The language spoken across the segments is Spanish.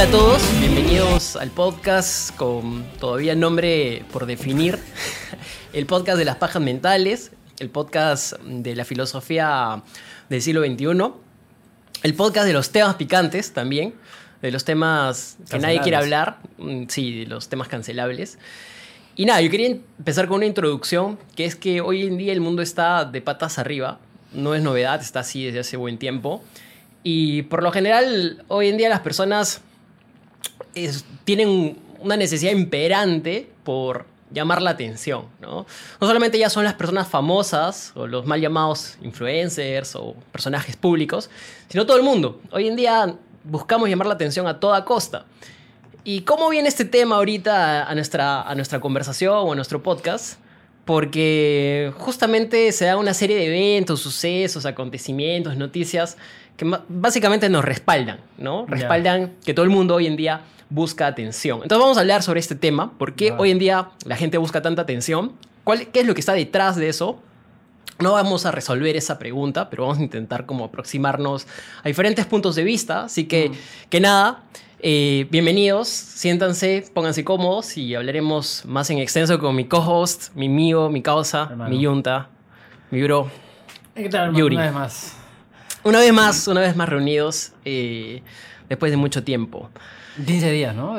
Hola a todos, bienvenidos al podcast con todavía nombre por definir, el podcast de las pajas mentales, el podcast de la filosofía del siglo XXI, el podcast de los temas picantes también, de los temas que nadie quiere hablar, mm, sí, de los temas cancelables. Y nada, yo quería empezar con una introducción, que es que hoy en día el mundo está de patas arriba, no es novedad, está así desde hace buen tiempo. Y por lo general, hoy en día las personas tienen una necesidad imperante por llamar la atención, ¿no? No solamente ya son las personas famosas o los mal llamados influencers o personajes públicos, sino todo el mundo. Hoy en día buscamos llamar la atención a toda costa. ¿Y cómo viene este tema ahorita a nuestra, a nuestra conversación o a nuestro podcast? Porque justamente se da una serie de eventos, sucesos, acontecimientos, noticias que básicamente nos respaldan, ¿no? Respaldan que todo el mundo hoy en día busca atención. Entonces vamos a hablar sobre este tema, por qué hoy en día la gente busca tanta atención, ¿Cuál, qué es lo que está detrás de eso. No vamos a resolver esa pregunta, pero vamos a intentar como aproximarnos a diferentes puntos de vista. Así que, que nada, eh, bienvenidos, siéntanse, pónganse cómodos y hablaremos más en extenso con mi co-host, mi mío, mi causa, mi yunta, mi bro. ¿Qué tal, Yuri. Una vez más. Una vez más, una vez más reunidos eh, después de mucho tiempo. 15 días, ¿no?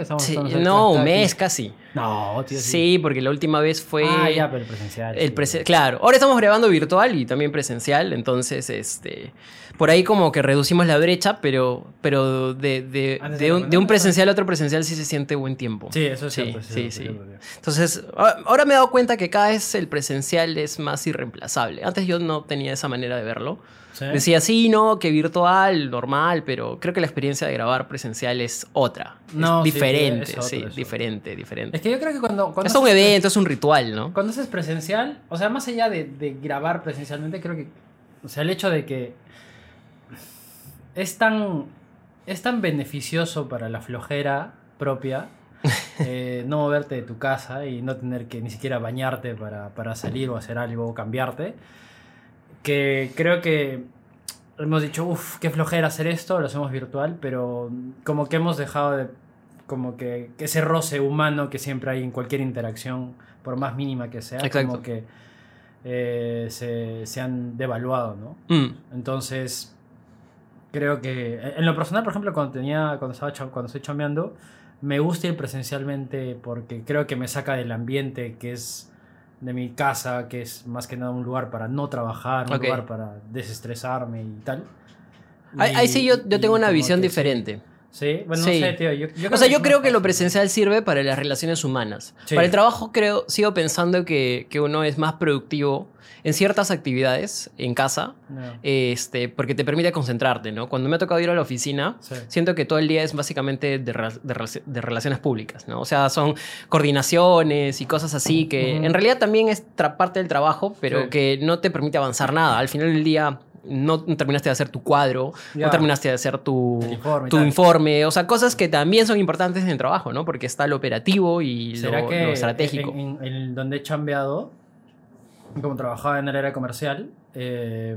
no, un mes casi. No, tío. Sí. porque la última vez fue. Ah, ya, pero presencial. El claro. Ahora estamos grabando virtual y también presencial, entonces, este. Por ahí como que reducimos la brecha, pero, pero de, de, un, presencial a otro presencial sí se siente buen tiempo. Sí, eso es cierto. Sí, sí. Entonces, ahora me he dado cuenta que cada vez el presencial es más irreemplazable. Antes yo no tenía esa manera de verlo. Decía, sí, no, que virtual, normal, pero creo que la experiencia de grabar presencial es otra. No, diferente, sí, diferente, diferente. Es que yo creo que cuando... es un evento, es un ritual, ¿no? Cuando haces presencial, o sea, más allá de, grabar presencialmente, creo que... O sea, el hecho de que es tan, es tan beneficioso para la flojera propia eh, no moverte de tu casa y no tener que ni siquiera bañarte para, para salir o hacer algo o cambiarte que creo que hemos dicho, uff, qué flojera hacer esto, lo hacemos virtual, pero como que hemos dejado de, como que, ese roce humano que siempre hay en cualquier interacción, por más mínima que sea, como que eh, se, se, han devaluado, ¿no? Mm. Entonces, creo que, en lo personal, por ejemplo, cuando, tenía, cuando, estaba, cuando estoy chambeando, me gusta ir presencialmente porque creo que me saca del ambiente que es de mi casa, que es más que nada un lugar para no trabajar, un lugar para desestresarme y tal. ahí, sí yo, yo tengo una visión diferente. Sí, bueno, no sé, tío. Yo, o sea, yo creo que lo presencial sirve para las relaciones humanas. Para el trabajo, creo, sigo pensando que, que, uno es más productivo en ciertas actividades en casa, este, porque te permite concentrarte, ¿no? Cuando me ha tocado ir a la oficina, siento que todo el día es básicamente de, de, relaciones públicas, ¿no? O sea, son coordinaciones y cosas así que en realidad también es parte del trabajo, pero que no te permite avanzar nada. Al final del día no terminaste de hacer tu cuadro, no terminaste de hacer tu, informe, tu informe, o sea, cosas que también son importantes en el trabajo, ¿no? Porque está lo operativo y lo, estratégico. En, donde he chambeado, como trabajaba en el área comercial, eh,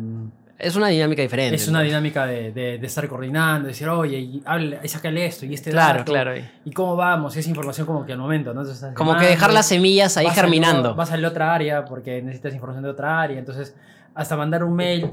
es una dinámica diferente. Es una dinámica de, de, estar coordinando, decir, oye, y, hable, y sácale esto y este claro, dato. Claro, Y cómo vamos, y esa información como que al momento, ¿no? como que dejar las semillas ahí germinando. vas a la otra área porque necesitas información de otra área, entonces hasta mandar un mail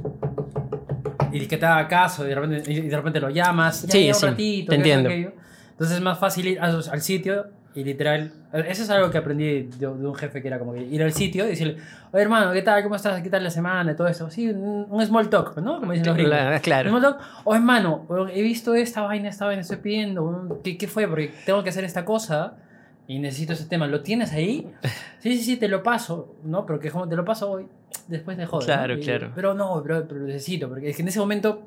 y que te haga caso y de repente, y de repente lo llamas, ya sí, un ratito, te entiendo. Entonces es más fácil ir al, sitio y literal, eso es algo que aprendí de, un jefe que era como que ir al sitio y decirle, oye hermano, ¿qué tal? ¿Cómo estás? ¿Qué tal la semana? Y todo eso. Sí, un, small talk, ¿no? Como dicen los gringos. Claro. Un small talk. O hermano, he visto esta vaina, esta vaina, estoy pidiendo. ¿Qué, ¿Qué fue? Porque tengo que hacer esta cosa y necesito ese tema, ¿lo tienes ahí? Sí, sí, sí, te lo paso, ¿no? Pero que como te lo paso hoy, después de joder. Claro, claro. Pero no, pero, pero necesito, porque es que en ese momento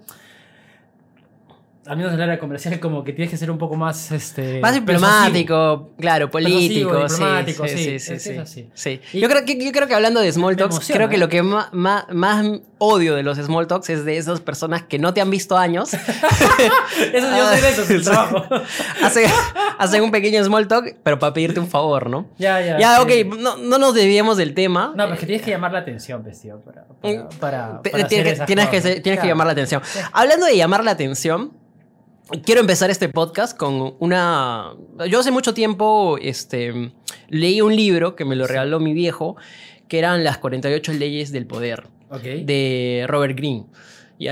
al menos en el área comercial, como que tienes que ser un poco más. Este, más diplomático, claro, político. Diplomático, sí, sí, sí. sí, Yo, creo que, yo creo que hablando de small talks, creo que lo que más, más, odio de los small talks es de esas personas que no te han visto años. eso yo soy de esos, el trabajo. hacen, un pequeño small talk, pero para pedirte un favor, ¿no? Ya, ya. Ya, ok, no, no nos desviemos del tema. No, pero es que tienes que llamar la atención, pues, tío, para, para, tienes, que, tienes que llamar la atención. Hablando de llamar la atención quiero empezar este podcast con una... Yo hace mucho tiempo este, leí un libro que me lo regaló mi viejo, que eran las 48 leyes del poder, de Robert Greene.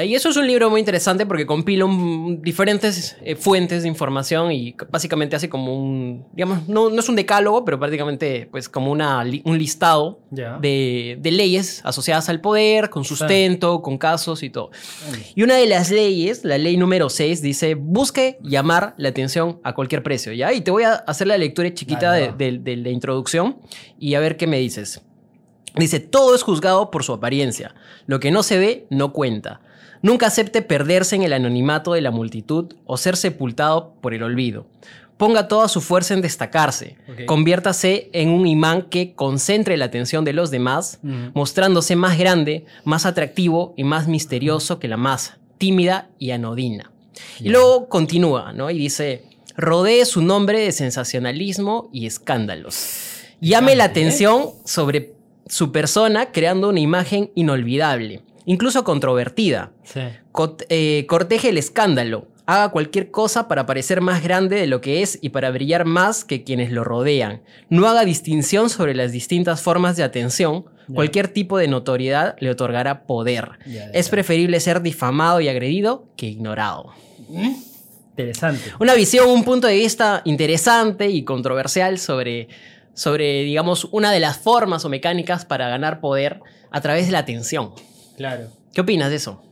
Y eso es un libro muy interesante porque compila un- diferentes eh, fuentes de información y básicamente hace como un, digamos, no, no es un decálogo, pero prácticamente pues como una, li- un listado de, de leyes asociadas al poder, con sustento, con casos y todo. Y una de las leyes, la ley número 6, dice, busque llamar la atención a cualquier precio, ¿ya? Y te voy a hacer la lectura chiquita de, de- de la introducción y a ver qué me dices. Dice, todo es juzgado por su apariencia. Lo que no se ve, no cuenta. Nunca acepte perderse en el anonimato de la multitud o ser sepultado por el olvido. Ponga toda su fuerza en destacarse. Conviértase en un imán que concentre la atención de los demás, mostrándose más grande, más atractivo y más misterioso que la masa, tímida y anodina. Y luego continúa, ¿no? Y dice, rodee su nombre de sensacionalismo y escándalos. Llame la atención sobre su persona creando una imagen inolvidable, incluso controvertida. Sí. Cot- eh, corteje el escándalo. Haga cualquier cosa para parecer más grande de lo que es y para brillar más que quienes lo rodean. No haga distinción sobre las distintas formas de atención. Cualquier tipo de notoriedad le otorgará poder. Es preferible ser difamado y agredido que ignorado. Interesante. Una visión, un punto de vista interesante y controversial sobre, sobre, digamos, una de las formas o mecánicas para ganar poder a través de la atención. Claro. ¿Qué opinas de eso?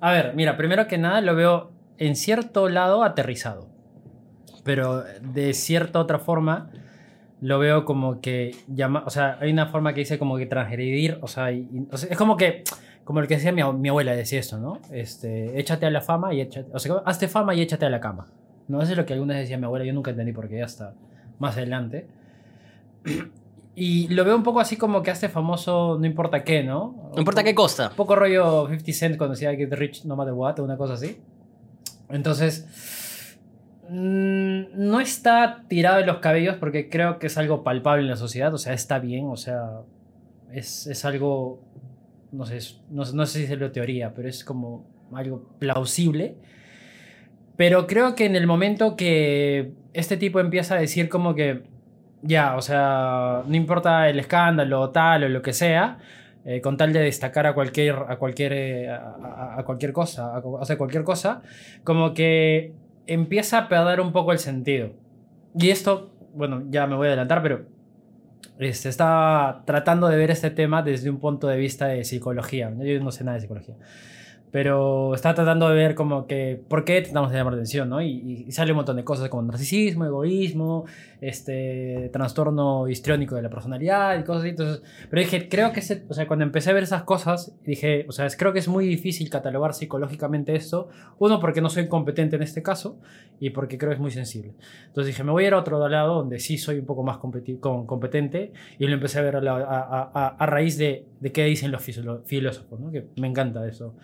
A ver, mira, primero que nada lo veo en cierto lado aterrizado. Pero de cierta otra forma lo veo como que llama, o sea, hay una forma que dice como que transgredir, o sea, y- y- o sea, es como que como el que decía mi, mi abuela decía esto, ¿no? Este, échate a la fama y échate, o sea, hazte fama y échate a la cama. No, eso es lo que alguna vez decía mi abuela, yo nunca entendí porque ya está más adelante. Y lo veo un poco así como que hazte famoso no importa qué, ¿no? No importa qué costa. Un poco rollo 50 Cent cuando decía Get Rich No Matter What, una cosa así. Entonces, mm, no está tirado de los cabellos porque creo que es algo palpable en la sociedad, o sea, está bien, o sea, es, es algo, no sé, no, no sé si es la teoría, pero es como algo plausible. Pero creo que en el momento que este tipo empieza a decir como que, ya, o sea, no importa el escándalo tal o lo que sea, eh, con tal de destacar a cualquier, a cualquier, eh, a, a- cualquier cosa, a, co- hacer cualquier cosa, como que empieza a perder un poco el sentido. Y esto, bueno, ya me voy a adelantar, pero este, estaba tratando de ver este tema desde un punto de vista de psicología. Yo no sé nada de psicología. Pero estaba tratando de ver como que por qué tratamos de llamar la atención, ¿no? Y, y sale un montón de cosas como narcisismo, egoísmo, este, trastorno histriónico de la personalidad y cosas así. Entonces, pero dije, creo que, ese, o sea, cuando empecé a ver esas cosas, dije, o sea, es- creo que es muy difícil catalogar psicológicamente esto. Uno, porque no soy competente en este caso y porque creo que es muy sensible. Entonces dije, me voy a ir a otro lado donde sí soy un poco más con- competente y lo empecé a ver a, la- a- a- a- raíz de, de qué dicen los filósofos, ¿no? que me encanta eso.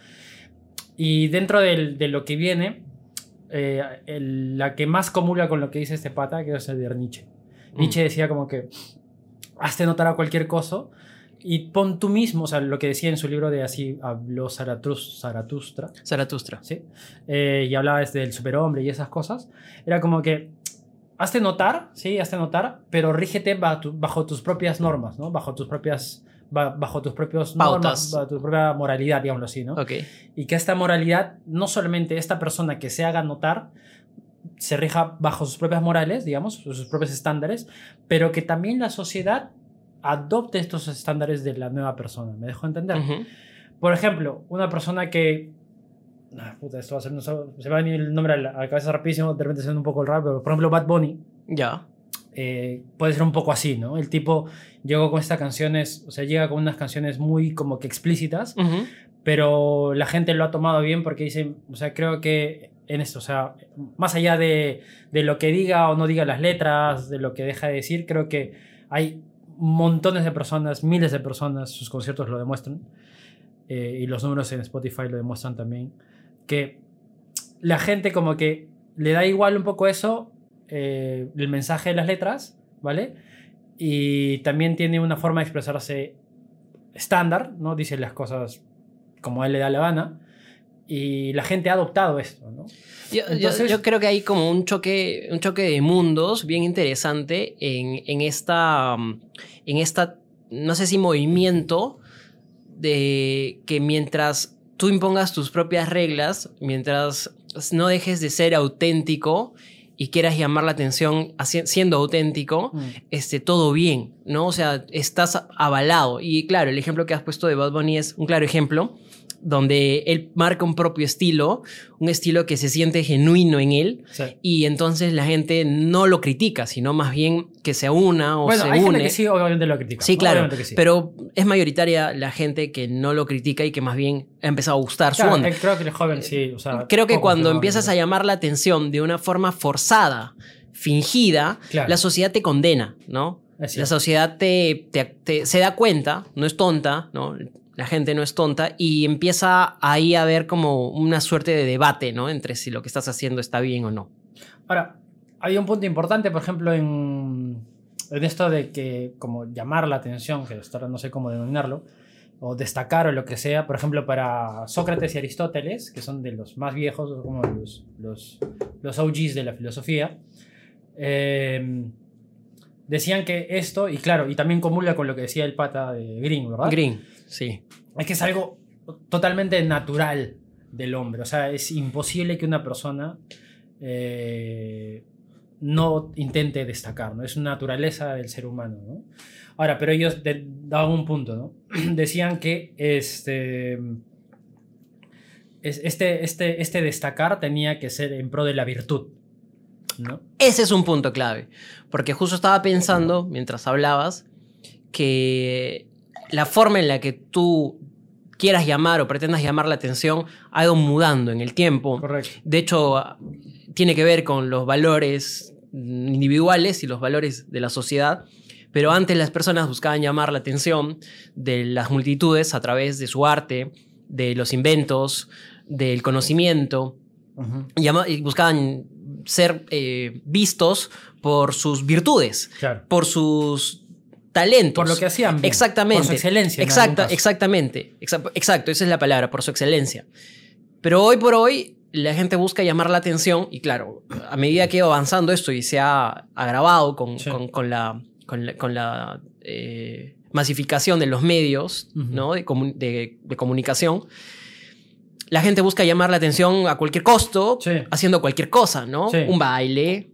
Y dentro del- de lo que viene, eh, el- la que más comula con lo que dice este pata, que es el de Nietzsche. Mm. Nietzsche decía como que hazte notar a cualquier cosa y pon tú mismo, o sea, lo que decía en su libro de así habló Zaratus- Zaratustra, Zaratustra. ¿sí? Eh, y hablaba desde del superhombre y esas cosas, era como que hazte notar, sí, hazte notar, pero rígete bajo, tu- bajo tus propias normas, ¿no? Bajo tus propias bajo tus propios Pautas. normas, bajo tu propia moralidad, digámoslo así, ¿no? Ok. Y que esta moralidad, no solamente esta persona que se haga notar, se rija bajo sus propias morales, digamos, sus propios estándares, pero que también la sociedad adopte estos estándares de la nueva persona. ¿Me dejo entender? Ujú. Por ejemplo, una persona que. Ah, puta, esto va a ser. no se se va a venir el nombre a la, a la cabeza rapidísimo, de repente siendo un poco el rap, pero por ejemplo, Bad Bunny Ya. Eh, puede ser un poco así, ¿no? El tipo llegó con estas canciones, o sea, llega con unas canciones muy como que explícitas, pero la gente lo ha tomado bien porque dicen, o sea, creo que en esto, o sea, más allá de, de lo que diga o no diga las letras, de lo que deja de decir, creo que hay montones de personas, miles de personas, sus conciertos lo demuestran, eh, y los números en Spotify lo demuestran también, que la gente como que le da igual un poco eso, eh, el mensaje de las letras, ¿vale? Y también tiene una forma de expresarse estándar, ¿no? Dice las cosas como a él le da la gana. y la gente ha adoptado esto, ¿no? Yo, yo- Entonces- yo creo que hay como un choque, un choque de mundos bien interesante en, en esta, en esta, no sé si movimiento de que mientras tú impongas tus propias reglas, mientras no dejes de ser auténtico y quieras llamar la atención siendo auténtico, Mm. este, todo bien, ¿no? O sea, estás avalado. Y claro, el ejemplo que has puesto de Bad Bunny es un claro ejemplo, donde él marca un propio estilo, un estilo que se siente genuino en él, Sí. y entonces la gente no lo critica, sino más bien que se una o Bueno, se hay une. gente que sí, obviamente lo critica. Sí, claro, Obviamente que sí. pero es mayoritaria la gente que no lo critica y que más bien ha empezado a gustar Claro, su onda. eh, creo que el joven sí. O sea, Creo que cuando empiezas a llamar la atención de una forma forzada, fingida, Claro. la sociedad te condena, ¿no? La sociedad te, te- te- se da cuenta, no es tonta, ¿no? La gente no es tonta y empieza ahí a haber como una suerte de debate, ¿no? Entre si lo que estás haciendo está bien o no. Ahora, hay un punto importante, por ejemplo, en, en esto de que, como llamar la atención, que ahora no sé cómo denominarlo, o destacar o lo que sea, por ejemplo, para Sócrates y Aristóteles, que son de los más viejos, como los, los, los OGs de la filosofía, eh, decían que esto, y claro, y también comulga con lo que decía el pata de Green, ¿verdad? Green, sí. Es que es algo totalmente natural del hombre. O sea, es imposible que una persona eh, no intente destacar, ¿no? Es una naturaleza del ser humano, ¿no? Ahora, pero ellos de- daban un punto, ¿no? Decían que este, es- este, este, este destacar tenía que ser en pro de la virtud, ¿no? Ese es un punto clave, porque justo estaba pensando, mientras hablabas, que la forma en la que tú quieras llamar o pretendas llamar la atención ha ido mudando en el tiempo. Correcto. De hecho, tiene que ver con los valores individuales y los valores de la sociedad. Pero antes las personas buscaban llamar la atención de las multitudes a través de su arte, de los inventos, del conocimiento, y buscaban ser eh, vistos por sus virtudes, Claro. por sus talentos. Por lo que hacían bien, Exactamente. por su excelencia Exacta, exactamente. Exa- exacto, esa es la palabra, por su excelencia. Pero hoy por hoy la gente busca llamar la atención y claro, a medida que va avanzando esto y se ha agravado con, Sí. con- con la, con la, con la, eh, masificación de los medios. ¿no? de, comu- de- de comunicación, la gente busca llamar la atención a cualquier costo, Sí. haciendo cualquier cosa, ¿no? Sí. Un baile,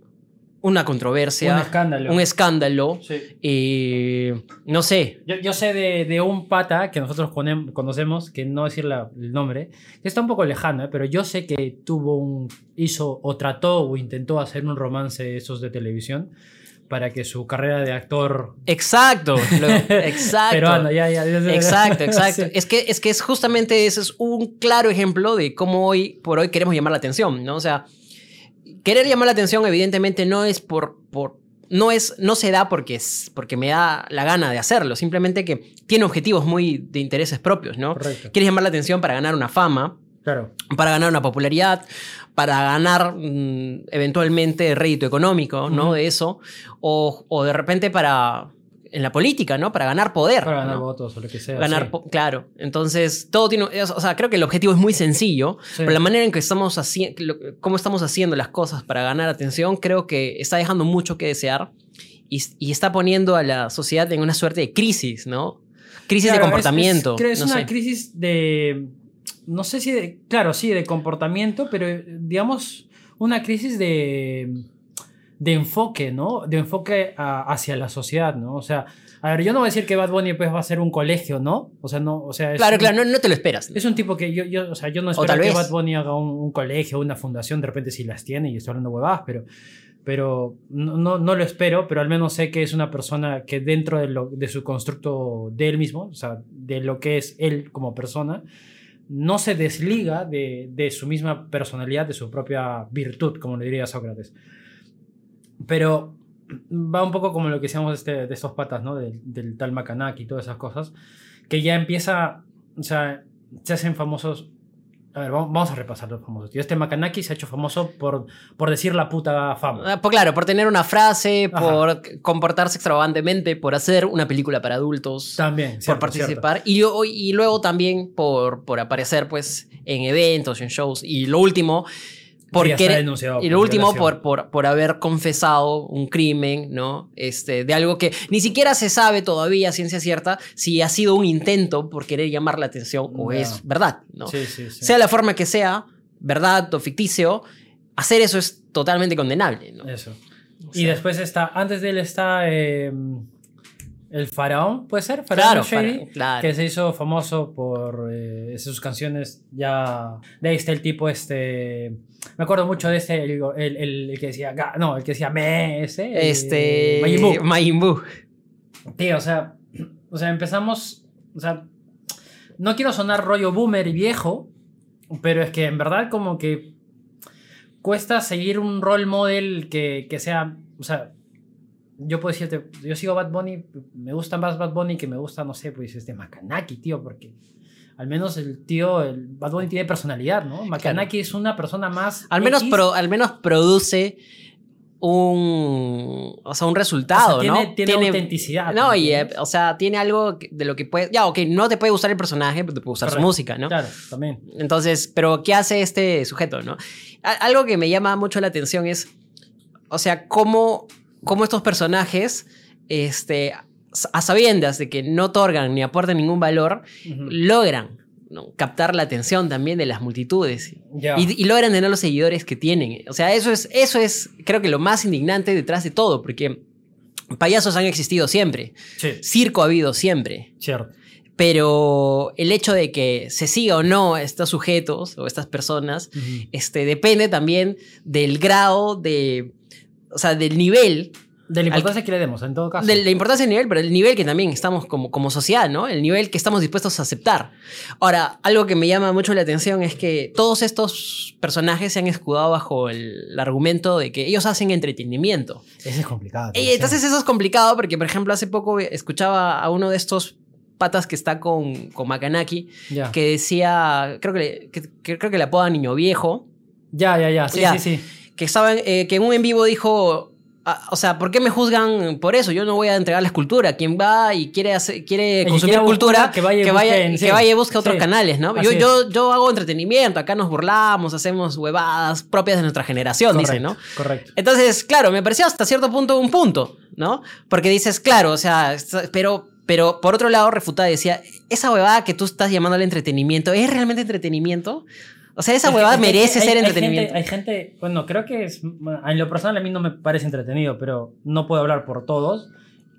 una controversia, Un escándalo. un escándalo, Sí. y no sé, Yo, yo sé de, de un pata que nosotros conocemos, que no decir la- el nombre, que está un poco lejano, ¿eh? pero yo sé que tuvo un. hizo o trató o intentó hacer un romance de esos de televisión para que su carrera de actor. Exacto, lo- exacto. Peruano, ya, ya, ya, ya. Exacto, exacto. Sí. Es, que, es que es justamente ese es un claro ejemplo de cómo hoy por hoy queremos llamar la atención, ¿no? O sea, querer llamar la atención evidentemente no es por, por no es no se da porque es porque me da la gana de hacerlo, simplemente que tiene objetivos muy de intereses propios, ¿no? Correcto. Quieres llamar la atención para ganar una fama, Claro. para ganar una popularidad, para ganar mm, eventualmente rédito económico, ¿no? De eso, o, o de repente para en la política, ¿no? Para ganar poder. Para ganar ¿no? votos o lo que sea. Ganar, sí. claro. Entonces, todo tiene, o sea, creo que el objetivo es muy sencillo, Sí. pero la manera en que estamos haciendo, cómo estamos haciendo las cosas para ganar atención, creo que está dejando mucho que desear y, y está poniendo a la sociedad en una suerte de crisis, ¿no? Crisis Claro, de es- comportamiento. Es, creo que es no una sé. crisis de. No sé si de. Claro, sí, de comportamiento, pero eh, digamos, una crisis de. de enfoque, ¿no? De enfoque a- hacia la sociedad, ¿no? O sea, a ver, yo no voy a decir que Bad Bunny pues, va a ser un colegio, ¿no? O sea, no. O sea, es Claro, un- claro, no, no te lo esperas. Es un tipo que yo, yo, o sea, yo no espero que vez. Bad Bunny haga un, un colegio, una fundación, de repente si las tiene y estoy hablando huevadas, pero, pero no, no, no lo espero, pero al menos sé que es una persona que dentro de, lo, de su constructo de él mismo, o sea, de lo que es él como persona, no se desliga de, de su misma personalidad, de su propia virtud, como le diría Sócrates. Pero va un poco como lo que decíamos de, este- de estos patas, ¿no? Del, del tal Macanaki y todas esas cosas, que ya empieza, o sea, se hacen famosos A ver, vamos, a repasar los famosos. Este Makanaki se ha hecho famoso por, por decir la puta fama. Pues claro, por tener una frase, Ajá. por comportarse extravagantemente, por hacer una película para adultos, También, por cierto, participar y, y luego también por, por aparecer pues en eventos, en shows y lo último por ya está querer- denunciado y por lo último por, por, por haber confesado un crimen, ¿no? Este, de algo que ni siquiera se sabe todavía ciencia cierta si ha sido un intento por querer llamar la atención o es verdad, ¿no? Sí, sí, sí. Sea la forma que sea, verdad o ficticio, hacer eso es totalmente condenable, ¿no? Eso. O Y después está, antes de él está eh, el faraón, ¿puede ser? Claro, Faraón Shady, Faraón, claro. que se hizo famoso por eh, sus canciones ya... De ahí está el tipo este... Me acuerdo mucho de este, el, el- el- el que decía... No, el que decía me, ese. Este. Majin. Majin Buu. Tío, o sea, o sea, empezamos, o sea, no quiero sonar rollo boomer y viejo, pero es que en verdad como que cuesta seguir un role model que, que sea, o sea, yo puedo decirte, yo sigo Bad Bunny, me gusta más Bad Bunny que me gusta, no sé, pues este Makanaki, tío, porque al menos el tío, el Bad Bunny tiene personalidad, ¿no? Makanaki es una persona más... Al menos, pro- al menos produce un. O sea, un resultado, o sea, tiene, ¿no? tiene, autenticidad. No, y, eh, o sea, tiene algo de lo que puede. Ya, ok, no te puede gustar el personaje, pero te puede gustar su música, ¿no? Claro, también. Entonces, pero ¿qué hace este sujeto, no? A- Algo que me llama mucho la atención es, o sea, cómo, cómo estos personajes, este, a sabiendas de que no otorgan ni aportan ningún valor, logran ¿no? captar la atención también de las multitudes. Y, y logran tener los seguidores que tienen. O sea, eso es, eso es, creo que lo más indignante detrás de todo, porque payasos han existido siempre, Sí, circo ha habido siempre, cierto. pero el hecho de que se siga o no a estos sujetos o estas personas, este, depende también del grado de, o sea, del nivel, De la importancia que le demos, en todo caso. de la importancia del nivel, pero el nivel que también estamos como, como sociedad, ¿no? El nivel que estamos dispuestos a aceptar. Ahora, algo que me llama mucho la atención es que todos estos personajes se han escudado bajo el, el argumento de que ellos hacen entretenimiento. Ese es complicado. Y entonces eso es complicado porque, por ejemplo, hace poco escuchaba a uno de estos patas que está con, con Makanaki, ya. que decía, creo que, le- que- que- creo que le apodan niño viejo, ya, ya, ya. Sí, Ya. sí, sí. Que, estaba, en- eh, que en un en vivo dijo, ah, o sea, ¿por qué me juzgan por eso? Yo no voy a entregar la escultura. Quien va y quiere, hacer- quiere consumir cultura, que vaya que vaya, que vaya y busque otros Sí. canales, ¿no? Así Yo, yo, yo hago entretenimiento, acá nos burlamos, hacemos huevadas propias de nuestra generación, dice, ¿no? Correcto. Entonces, claro, me pareció hasta cierto punto un punto, ¿no? Porque dices, claro, o sea, pero, pero por otro lado, refutada decía, esa huevada que tú estás llamando al entretenimiento, ¿es realmente entretenimiento? O sea, esa huevada merece hay- ser hay entretenimiento. gente- Hay gente, bueno, creo que es, en lo personal a mí no me parece entretenido, pero no puedo hablar por todos.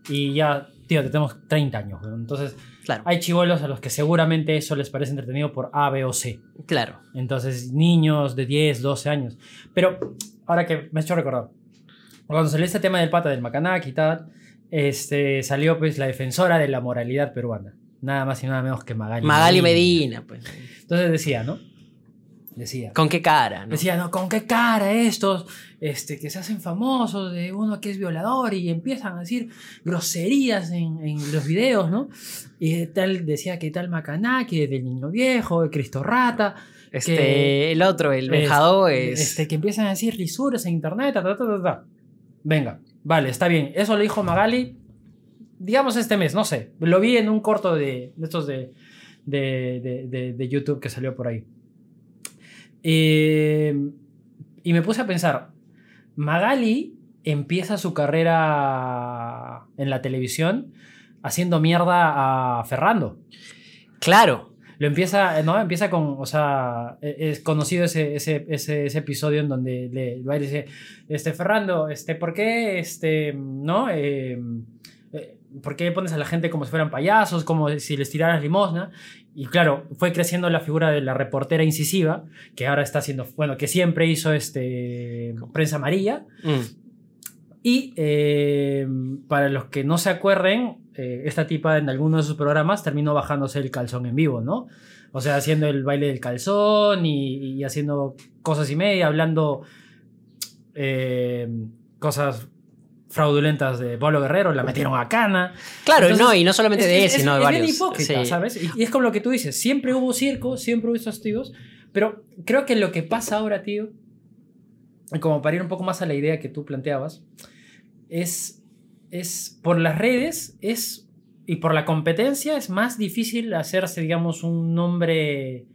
Y ya, tío, tenemos 30 años, entonces Claro, hay chivolos a los que seguramente eso les parece entretenido por A, B o C. claro. Entonces, niños de 10, 12 años. Pero, ahora que me he hecho recordar, cuando salió este tema del pata del Macanaki y tal, este, salió pues la defensora de la moralidad peruana. Nada más y nada menos que Magali. Magali Medina, pues. Entonces decía, ¿no? Decía. ¿Con qué cara? no? Decía, ¿no? ¿Con qué cara estos este, que se hacen famosos de uno que es violador y empiezan a decir groserías en, en los videos, ¿no? Y tal, decía que tal Macanaki, del niño viejo, de Cristo Rata, Este, que- el otro, el Benjado es... este, que empiezan a decir lisuras en internet, ta, ta, ta, ta, ta. Venga, vale, está bien. Eso lo dijo Magali, digamos este mes, no sé. Lo vi en un corto de, de estos de, de- de- de YouTube que salió por ahí. Eh, y me puse a pensar, Magali empieza su carrera en la televisión haciendo mierda a Ferrando. Claro. Lo empieza, ¿no? Empieza con, o sea, e- es conocido ese, ese, ese, ese episodio en donde le va y dice, este, Ferrando, este, ¿por qué, este, no? Eh, eh, ¿Por qué pones a la gente como si fueran payasos, como si les tiraras limosna? Y claro, fue creciendo la figura de la reportera incisiva, que ahora está haciendo, bueno, que siempre hizo este, prensa amarilla. Mm. Y eh, para los que no se acuerden, eh, esta tipa en algunos de sus programas terminó bajándose el calzón en vivo, ¿no? O sea, haciendo el baile del calzón y, y haciendo cosas y media, hablando eh, cosas fraudulentas de Pablo Guerrero, la metieron a cana. Claro, Entonces, no, y no solamente de él, es- sino de es varios. bien hipócrita, Sí. ¿sabes? Y, y es como lo que tú dices, siempre hubo circo, siempre hubo estos tíos, Pero creo que lo que pasa ahora, tío, como para ir un poco más a la idea que tú planteabas, es, es por las redes, es y por la competencia es más difícil hacerse, digamos, un nombre,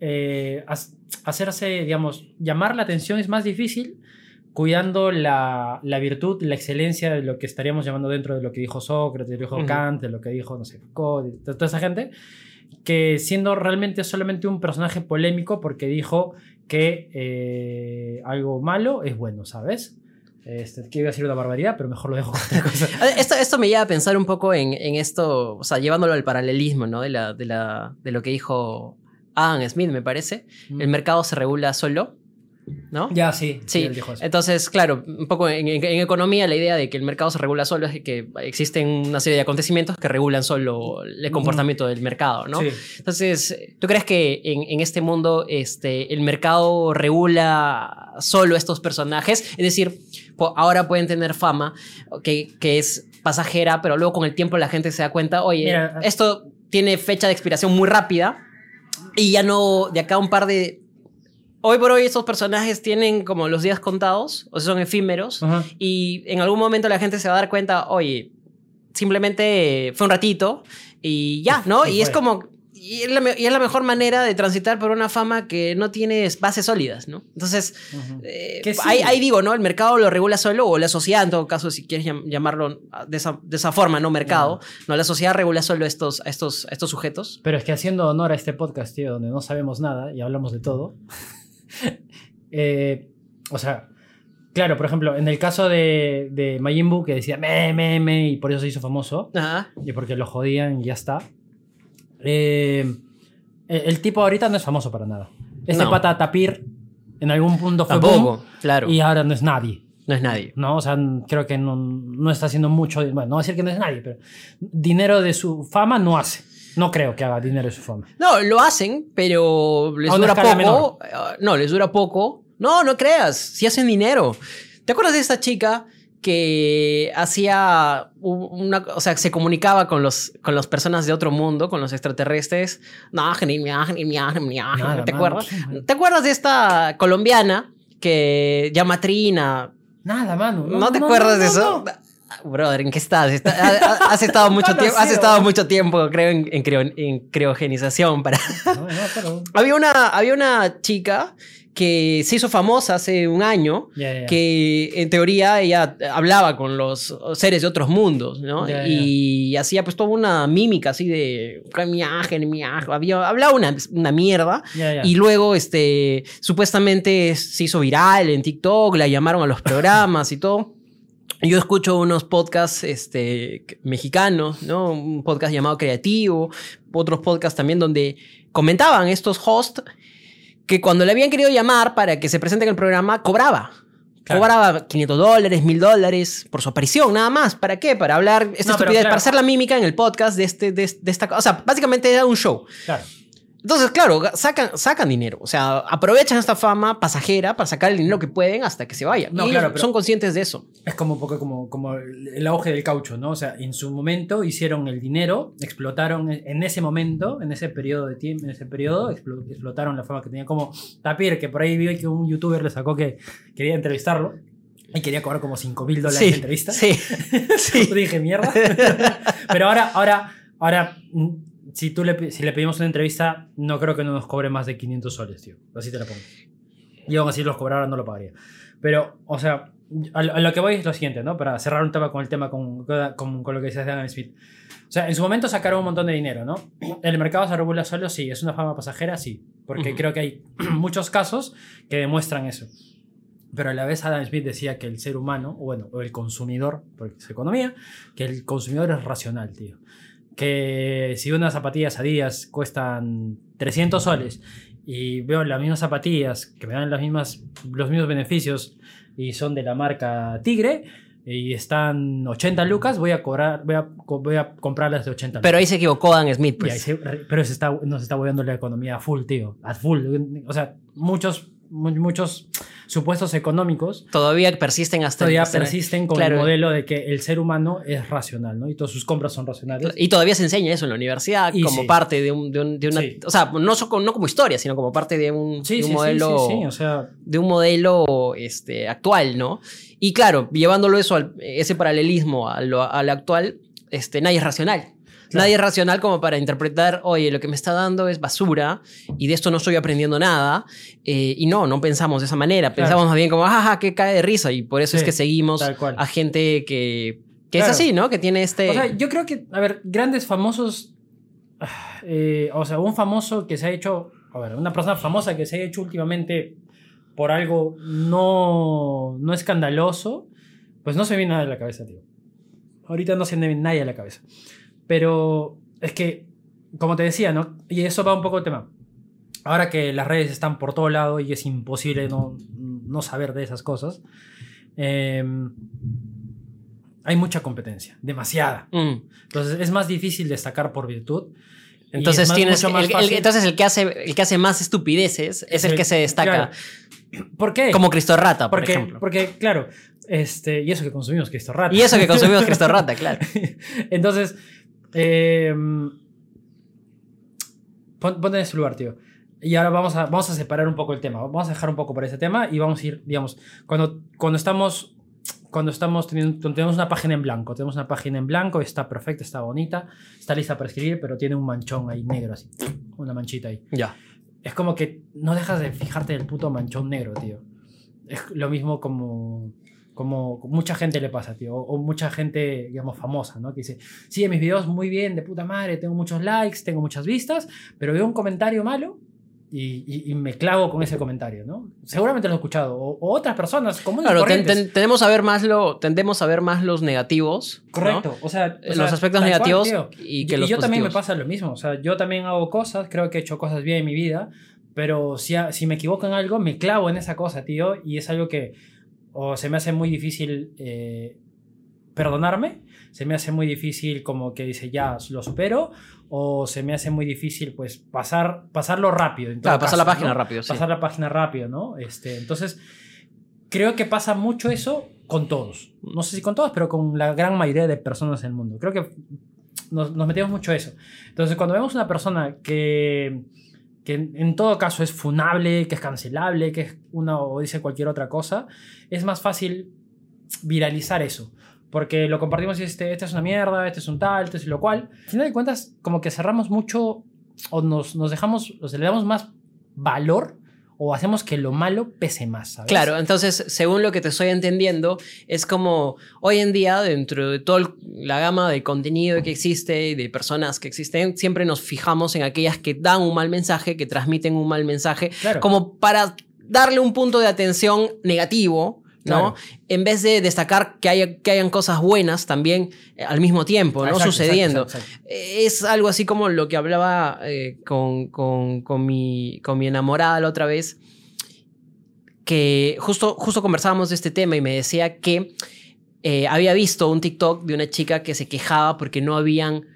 eh, hacerse, digamos, llamar la atención es más difícil cuidando la, la virtud, la excelencia de lo que estaríamos llamando dentro de lo que dijo Sócrates, de lo que dijo Ujú. Kant, de lo que dijo, no sé, Foucault, toda esa gente, que siendo realmente solamente un personaje polémico porque dijo que eh, algo malo es bueno, ¿sabes? Este, a decir una barbaridad, pero mejor lo dejo otra cosa. Esto, esto me lleva a pensar un poco en, en esto, o sea, llevándolo al paralelismo, ¿no? De, la, de, la, de lo que dijo Adam Smith, me parece. El mercado se regula solo, ¿no? Mm. Ya, sí. Sí, entonces, claro, un poco en, en- en economía la idea de que el mercado se regula solo es que existen una serie de acontecimientos que regulan solo el comportamiento del mercado, ¿no? Sí. Entonces, ¿tú crees que en, en este mundo este, el mercado regula solo estos personajes? Es decir, ahora pueden tener fama que, que es pasajera, pero luego con el tiempo la gente se da cuenta, oye, Mira, esto tiene fecha de expiración muy rápida y ya no, de acá a un par de... Hoy por hoy estos personajes tienen como los días contados, o sea, son efímeros, Ajá. y en algún momento la gente se va a dar cuenta, oye, simplemente fue un ratito y ya, ¿no? Y es como, y es, la, y es la mejor manera de transitar por una fama que no tiene bases sólidas, ¿no? Entonces, Ujú. eh, Que sí. ahí, ahí digo, ¿no? El mercado lo regula solo, o la sociedad, en todo caso, si quieres llam- llamarlo de esa, de esa forma, ¿no? Mercado. No, la sociedad regula solo estos, estos, estos sujetos. Pero es que haciendo honor a este podcast, tío, donde no sabemos nada y hablamos de todo. eh, o sea, claro, por ejemplo, en el caso de, de Majin Buu, que decía me, me, me, y por eso se hizo famoso, Ajá. y porque lo jodían y ya está. eh, el, el tipo ahorita no es famoso para nada. Este No. pata Tapir en algún punto fue Tampoco, boom, claro. y ahora no es nadie. No es nadie. ¿no? O sea, creo que no, no está haciendo mucho, bueno, no voy a decir que no es nadie, pero dinero de su fama no hace. No creo que haga dinero de su fama. No, lo hacen, pero les dura poco. Ah, No, les dura poco. No, no creas, si hacen dinero. ¿Te acuerdas de esta chica que hacía una, o sea, se comunicaba con los con las personas de otro mundo, con los extraterrestres? No, ¿Te acuerdas? ¿Te acuerdas de esta colombiana que llama Trina? Nada, mano. ¿No, te acuerdas de eso? Brother, ¿en qué estás? Está- ha- ha- has estado mucho tiempo, has estado mucho tiempo, creo, en, en creo- en criogenización para No, no, pero- había una, había una chica que se hizo famosa hace un año, que en teoría ella hablaba con los seres de otros mundos, ¿no? Y hacía pues toda una mímica así de miaje, miaje, había, hablaba una, una mierda. Y luego, este, supuestamente se hizo viral en TikTok, la llamaron a los programas y todo. Yo escucho unos podcasts este, mexicanos, ¿no? Un podcast llamado Creativo, otros podcasts también donde comentaban estos hosts que cuando le habían querido llamar para que se presente en el programa, cobraba. Claro. Cobraba 500 dólares, 1000 dólares por su aparición, nada más. ¿Para qué? Para hablar esta No, estupidez, claro. para hacer la mímica en el podcast de, este, de, de esta... O sea, básicamente era un show. Claro. Entonces, claro, sacan, sacan dinero. O sea, aprovechan esta fama pasajera para sacar el dinero que pueden hasta que se vayan. No, y claro, son conscientes de eso. Es como un poco como, como el auge del caucho, ¿no? O sea, en su momento hicieron el dinero, explotaron en en ese momento, en ese periodo de tiempo, en ese periodo, explo- explotaron la fama que tenían como Tapir, que por ahí vi que un youtuber le sacó que quería entrevistarlo y quería cobrar como 5 mil dólares de entrevista. sí, sí. Dije, mierda. Pero ahora, ahora, ahora, mm, si tú le, si le pedimos una entrevista, no creo que no nos cobre más de 500 soles, tío. Así te la pongo. Y aún así los cobrara no lo pagaría. Pero, o sea, a lo, que voy es lo siguiente, ¿no? Para cerrar un tema con el tema con, con, con lo que decías de Adam Smith. O sea, en su momento sacaron un montón de dinero, ¿no? ¿El mercado se regula solo? Sí. ¿Es una fama pasajera? Sí. Porque Ujú. creo que hay muchos casos que demuestran eso. Pero a la vez Adam Smith decía que el ser humano, o bueno, o el consumidor, porque es economía, que el consumidor es racional, tío. Que si unas zapatillas Adidas cuestan 300 soles y veo las mismas zapatillas que me dan las mismas, los mismos beneficios y son de la marca Tigre y están 80 lucas, voy a cobrar, voy a, voy a comprarlas de 80 lucas. Pero ahí se equivocó Dan Smith, pues. se- pero se está, nos está volviendo la economía a full, tío. A full. O sea, muchos, mu- muchos supuestos económicos Todavía persisten hasta... todavía hasta- persisten con claro. el modelo de que el ser humano es racional, ¿no? Y todas sus compras son racionales. Y todavía se enseña eso en la universidad Y como sí. parte de, un, de, un- de una... Sí. O sea, no, so- no como historia, sino como parte de un, Sí, de un sí, sí, modelo... o sea, de un modelo este, actual, ¿no? Y claro, llevándolo eso, al- ese paralelismo a lo, a lo actual, este, nadie es racional. Claro. Nadie es racional como para interpretar, oye, lo que me está dando es basura y de esto no estoy aprendiendo nada. Eh, y no, no pensamos de esa manera. Claro. Pensamos más bien como, ajá, que cae de risa. Y por eso es que seguimos a gente que, que Claro. es así, ¿no? Que tiene este... O sea, yo creo que, a ver, grandes famosos. ah, eh, o sea, un famoso que se ha hecho. A ver, una persona famosa que se haya hecho últimamente por algo no, no escandaloso, pues no se viene nada de la cabeza, tío. Ahorita no se viene nadie a la cabeza. Pero es que, como te decía, ¿no? Y eso va un poco el tema. Ahora que las redes están por todo lado y es imposible no, no saber de esas cosas, eh, hay mucha competencia, demasiada. Mm. Entonces es más difícil destacar por virtud. Entonces es más- tienes el, el- entonces el que hace el que hace más estupideces es el que se destaca Claro. ¿Por qué? como Cristo Rata, por porque, ejemplo. porque, claro, este, y eso que consumimos Cristo Rata. Y eso que consumimos Cristo Rata, claro. Entonces, eh, pon- ponte en ese lugar, tío. Y ahora vamos a, vamos a separar un poco el tema. Vamos a dejar un poco por ese tema y vamos a ir, digamos, cuando, cuando estamos, cuando estamos teniendo, cuando tenemos una página en blanco, tenemos una página en blanco, está perfecta, está bonita, está lista para escribir, pero tiene un manchón ahí negro, así, una manchita ahí. Ya. Es como que no dejas de fijarte en el puto manchón negro, tío. Es lo mismo como, como mucha gente le pasa, tío. O, o mucha gente, digamos, famosa, ¿no? Que dice, sí, mis videos muy bien, de puta madre, tengo muchos likes, tengo muchas vistas, pero veo un comentario malo y, y- y me clavo con ese comentario, ¿no? Seguramente lo he escuchado. O, o otras personas comunes y Claro, ten- ten- tenemos a ver más lo, tendemos a ver más los negativos. ¿no? Correcto, o sea, o Los aspectos cual, negativos y que Y los yo también me pasa lo mismo, o sea, yo también hago cosas, creo que he hecho cosas bien en mi vida, pero si, si me equivoco en algo, me clavo en esa cosa, tío, y es algo que o se me hace muy difícil eh, perdonarme, se me hace muy difícil como que dice, ya, lo supero, o se me hace muy difícil, pues, pasar, pasarlo rápido. en todo Claro, pasar la página ¿no? rápido, sí. Pasar la página rápido, ¿no? Este, entonces, creo que pasa mucho eso con todos. No sé si con todos, pero con la gran mayoría de personas en el mundo. Creo que nos, nos metemos mucho eso. Entonces, cuando vemos una persona que, que en todo caso es funable, que es cancelable, que es una o dice cualquier otra cosa, es más fácil viralizar eso. Porque lo compartimos y este, este es una mierda, este es un tal, este es lo cual. Al final de cuentas, como que cerramos mucho o nos, nos dejamos, o sea, le damos más valor o hacemos que lo malo pese más, ¿sabes? Claro, entonces, según lo que te estoy entendiendo, es como hoy en día, dentro de toda la gama de contenido que existe y de personas que existen, siempre nos fijamos en aquellas que dan un mal mensaje, que transmiten un mal mensaje, Claro. como para darle un punto de atención negativo. ¿No? Claro. En vez de destacar que, haya, que hayan cosas buenas también eh, al mismo tiempo, ¿no? Exacto, Sucediendo. exacto, exacto. Es algo así como lo que hablaba eh, con, con- con mi, con mi enamorada la otra vez, que justo, justo conversábamos de este tema y me decía que eh, había visto un TikTok de una chica que se quejaba porque no habían,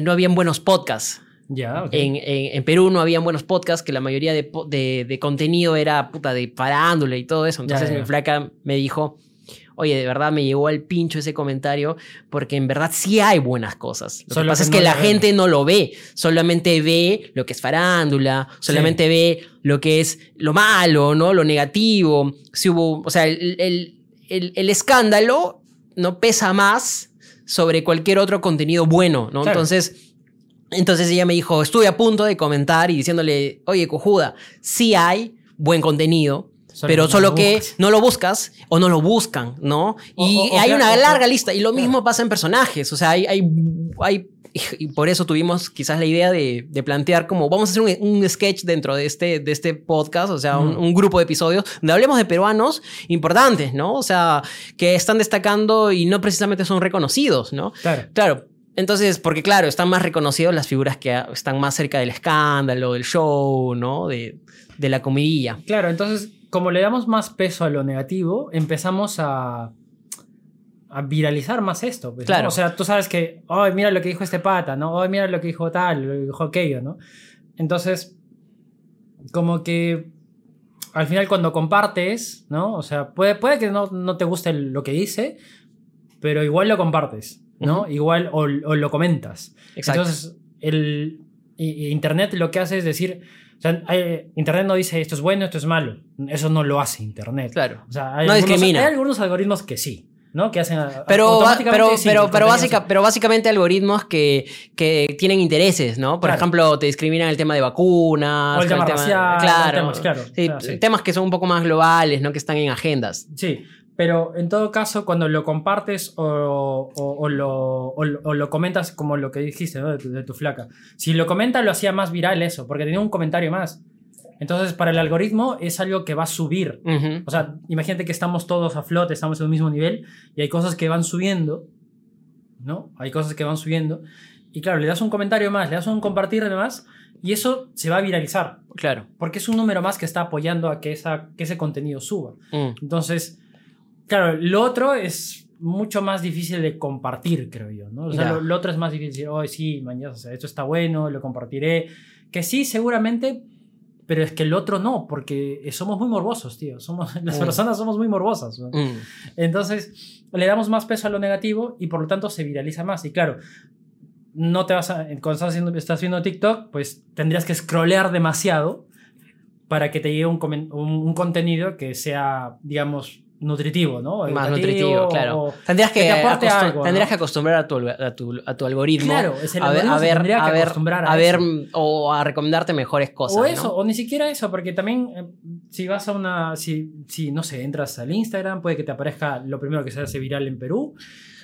no habían buenos podcasts. Ya, ok. En, en- en Perú no habían buenos podcasts, que la mayoría de, po- de- de contenido era puta de farándula y todo eso. Entonces mi flaca me dijo, oye, de verdad me llegó al pincho ese comentario, porque en verdad sí hay buenas cosas. Lo Solo que pasa que es que la gente no lo ve, solamente ve lo que es farándula, solamente ve lo que es lo malo, ¿no? Lo negativo. Si hubo, o sea, el, el- el- el escándalo no pesa más sobre cualquier otro contenido bueno, ¿no? Claro. Entonces... Entonces ella me dijo, estuve a punto de comentar y diciéndole, oye, cojuda, sí hay buen contenido, Solo pero no solo lo que no lo buscas o no lo buscan, ¿no? O- Y o- o hay claro, una larga lista y lo claro. mismo pasa en personajes, o sea, hay... hay, hay y por eso tuvimos quizás la idea de, de plantear como vamos a hacer un, un sketch dentro de este, de este podcast, o sea, un, un grupo de episodios donde hablemos de peruanos importantes, ¿no? O sea, que están destacando y no precisamente son reconocidos, ¿no? Claro. Claro. Entonces, porque claro, están más reconocidos las figuras que están más cerca del escándalo, del show, ¿no? De, de la comidilla. Claro, entonces, como le damos más peso a lo negativo, empezamos a, a viralizar más esto. pues, ¿no? Claro. O sea, tú sabes que, ay, mira lo que dijo este pata, ¿no? Ay, mira lo que dijo tal, lo que dijo aquello, ¿no? Entonces, como que al final cuando compartes, ¿no? O sea, puede, puede que no, no te guste lo que dice, pero igual lo compartes, ¿no? Igual o, o lo comentas. Exacto. Entonces, el Internet lo que hace es decir, o sea, hay- Internet no dice esto es bueno, esto es malo. Eso no lo hace Internet. Claro. O sea, hay, No algunos, discrimina. hay algunos algoritmos que sí, ¿no? Que hacen Pero, pero, sí, pero, pero, básica, pero básicamente algoritmos que, que tienen intereses, ¿no? Por Claro. ejemplo, te discriminan el tema de vacunas. O el tema racial, claro, temas, claro, Sí, claro, sí. temas que son un poco más globales, ¿no? Que están en agendas. Sí, pero en todo caso, cuando lo compartes o, o- o lo, o lo- comentas como lo que dijiste ¿no? de, tu, de tu flaca, si lo comenta lo hacía más viral eso, porque tenía un comentario más. Entonces, para el algoritmo es algo que va a subir. Ujú. O sea, imagínate que estamos todos a flote, estamos en el mismo nivel y hay cosas que van subiendo, ¿no? Hay cosas que van subiendo. Y claro, le das un comentario más, le das un compartir más y eso se va a viralizar, Claro. porque es un número más que está apoyando a que, esa, que ese contenido suba. Mm. Entonces, claro, lo otro es mucho más difícil de compartir, creo yo, ¿no? O sea, lo, lo otro es más difícil, oh, sí, mañana, o sea, esto está bueno, lo compartiré. Que sí, seguramente, pero es que el otro no, porque somos muy morbosos, tío. Somos, las Mm. personas somos muy morbosas. ¿no? Mm. Entonces, le damos más peso a lo negativo y por lo tanto se viraliza más. Y claro, no te vas a. Cuando estás haciendo, estás viendo TikTok, pues tendrías que scrollear demasiado para que te llegue un, un, un contenido que sea, digamos, nutritivo, ¿no? Más Educativo nutritivo, claro. Tendrías que, que algo, ¿no? tendrías que acostumbrar a tu, a tu, a tu algoritmo. Claro, es el algoritmo a se ver, que a ver, a a ver, o a recomendarte mejores cosas. o ¿no? eso, o ni siquiera eso, porque también eh, si vas a una, si, si no sé, entras al Instagram, puede que te aparezca lo primero que se hace viral en Perú,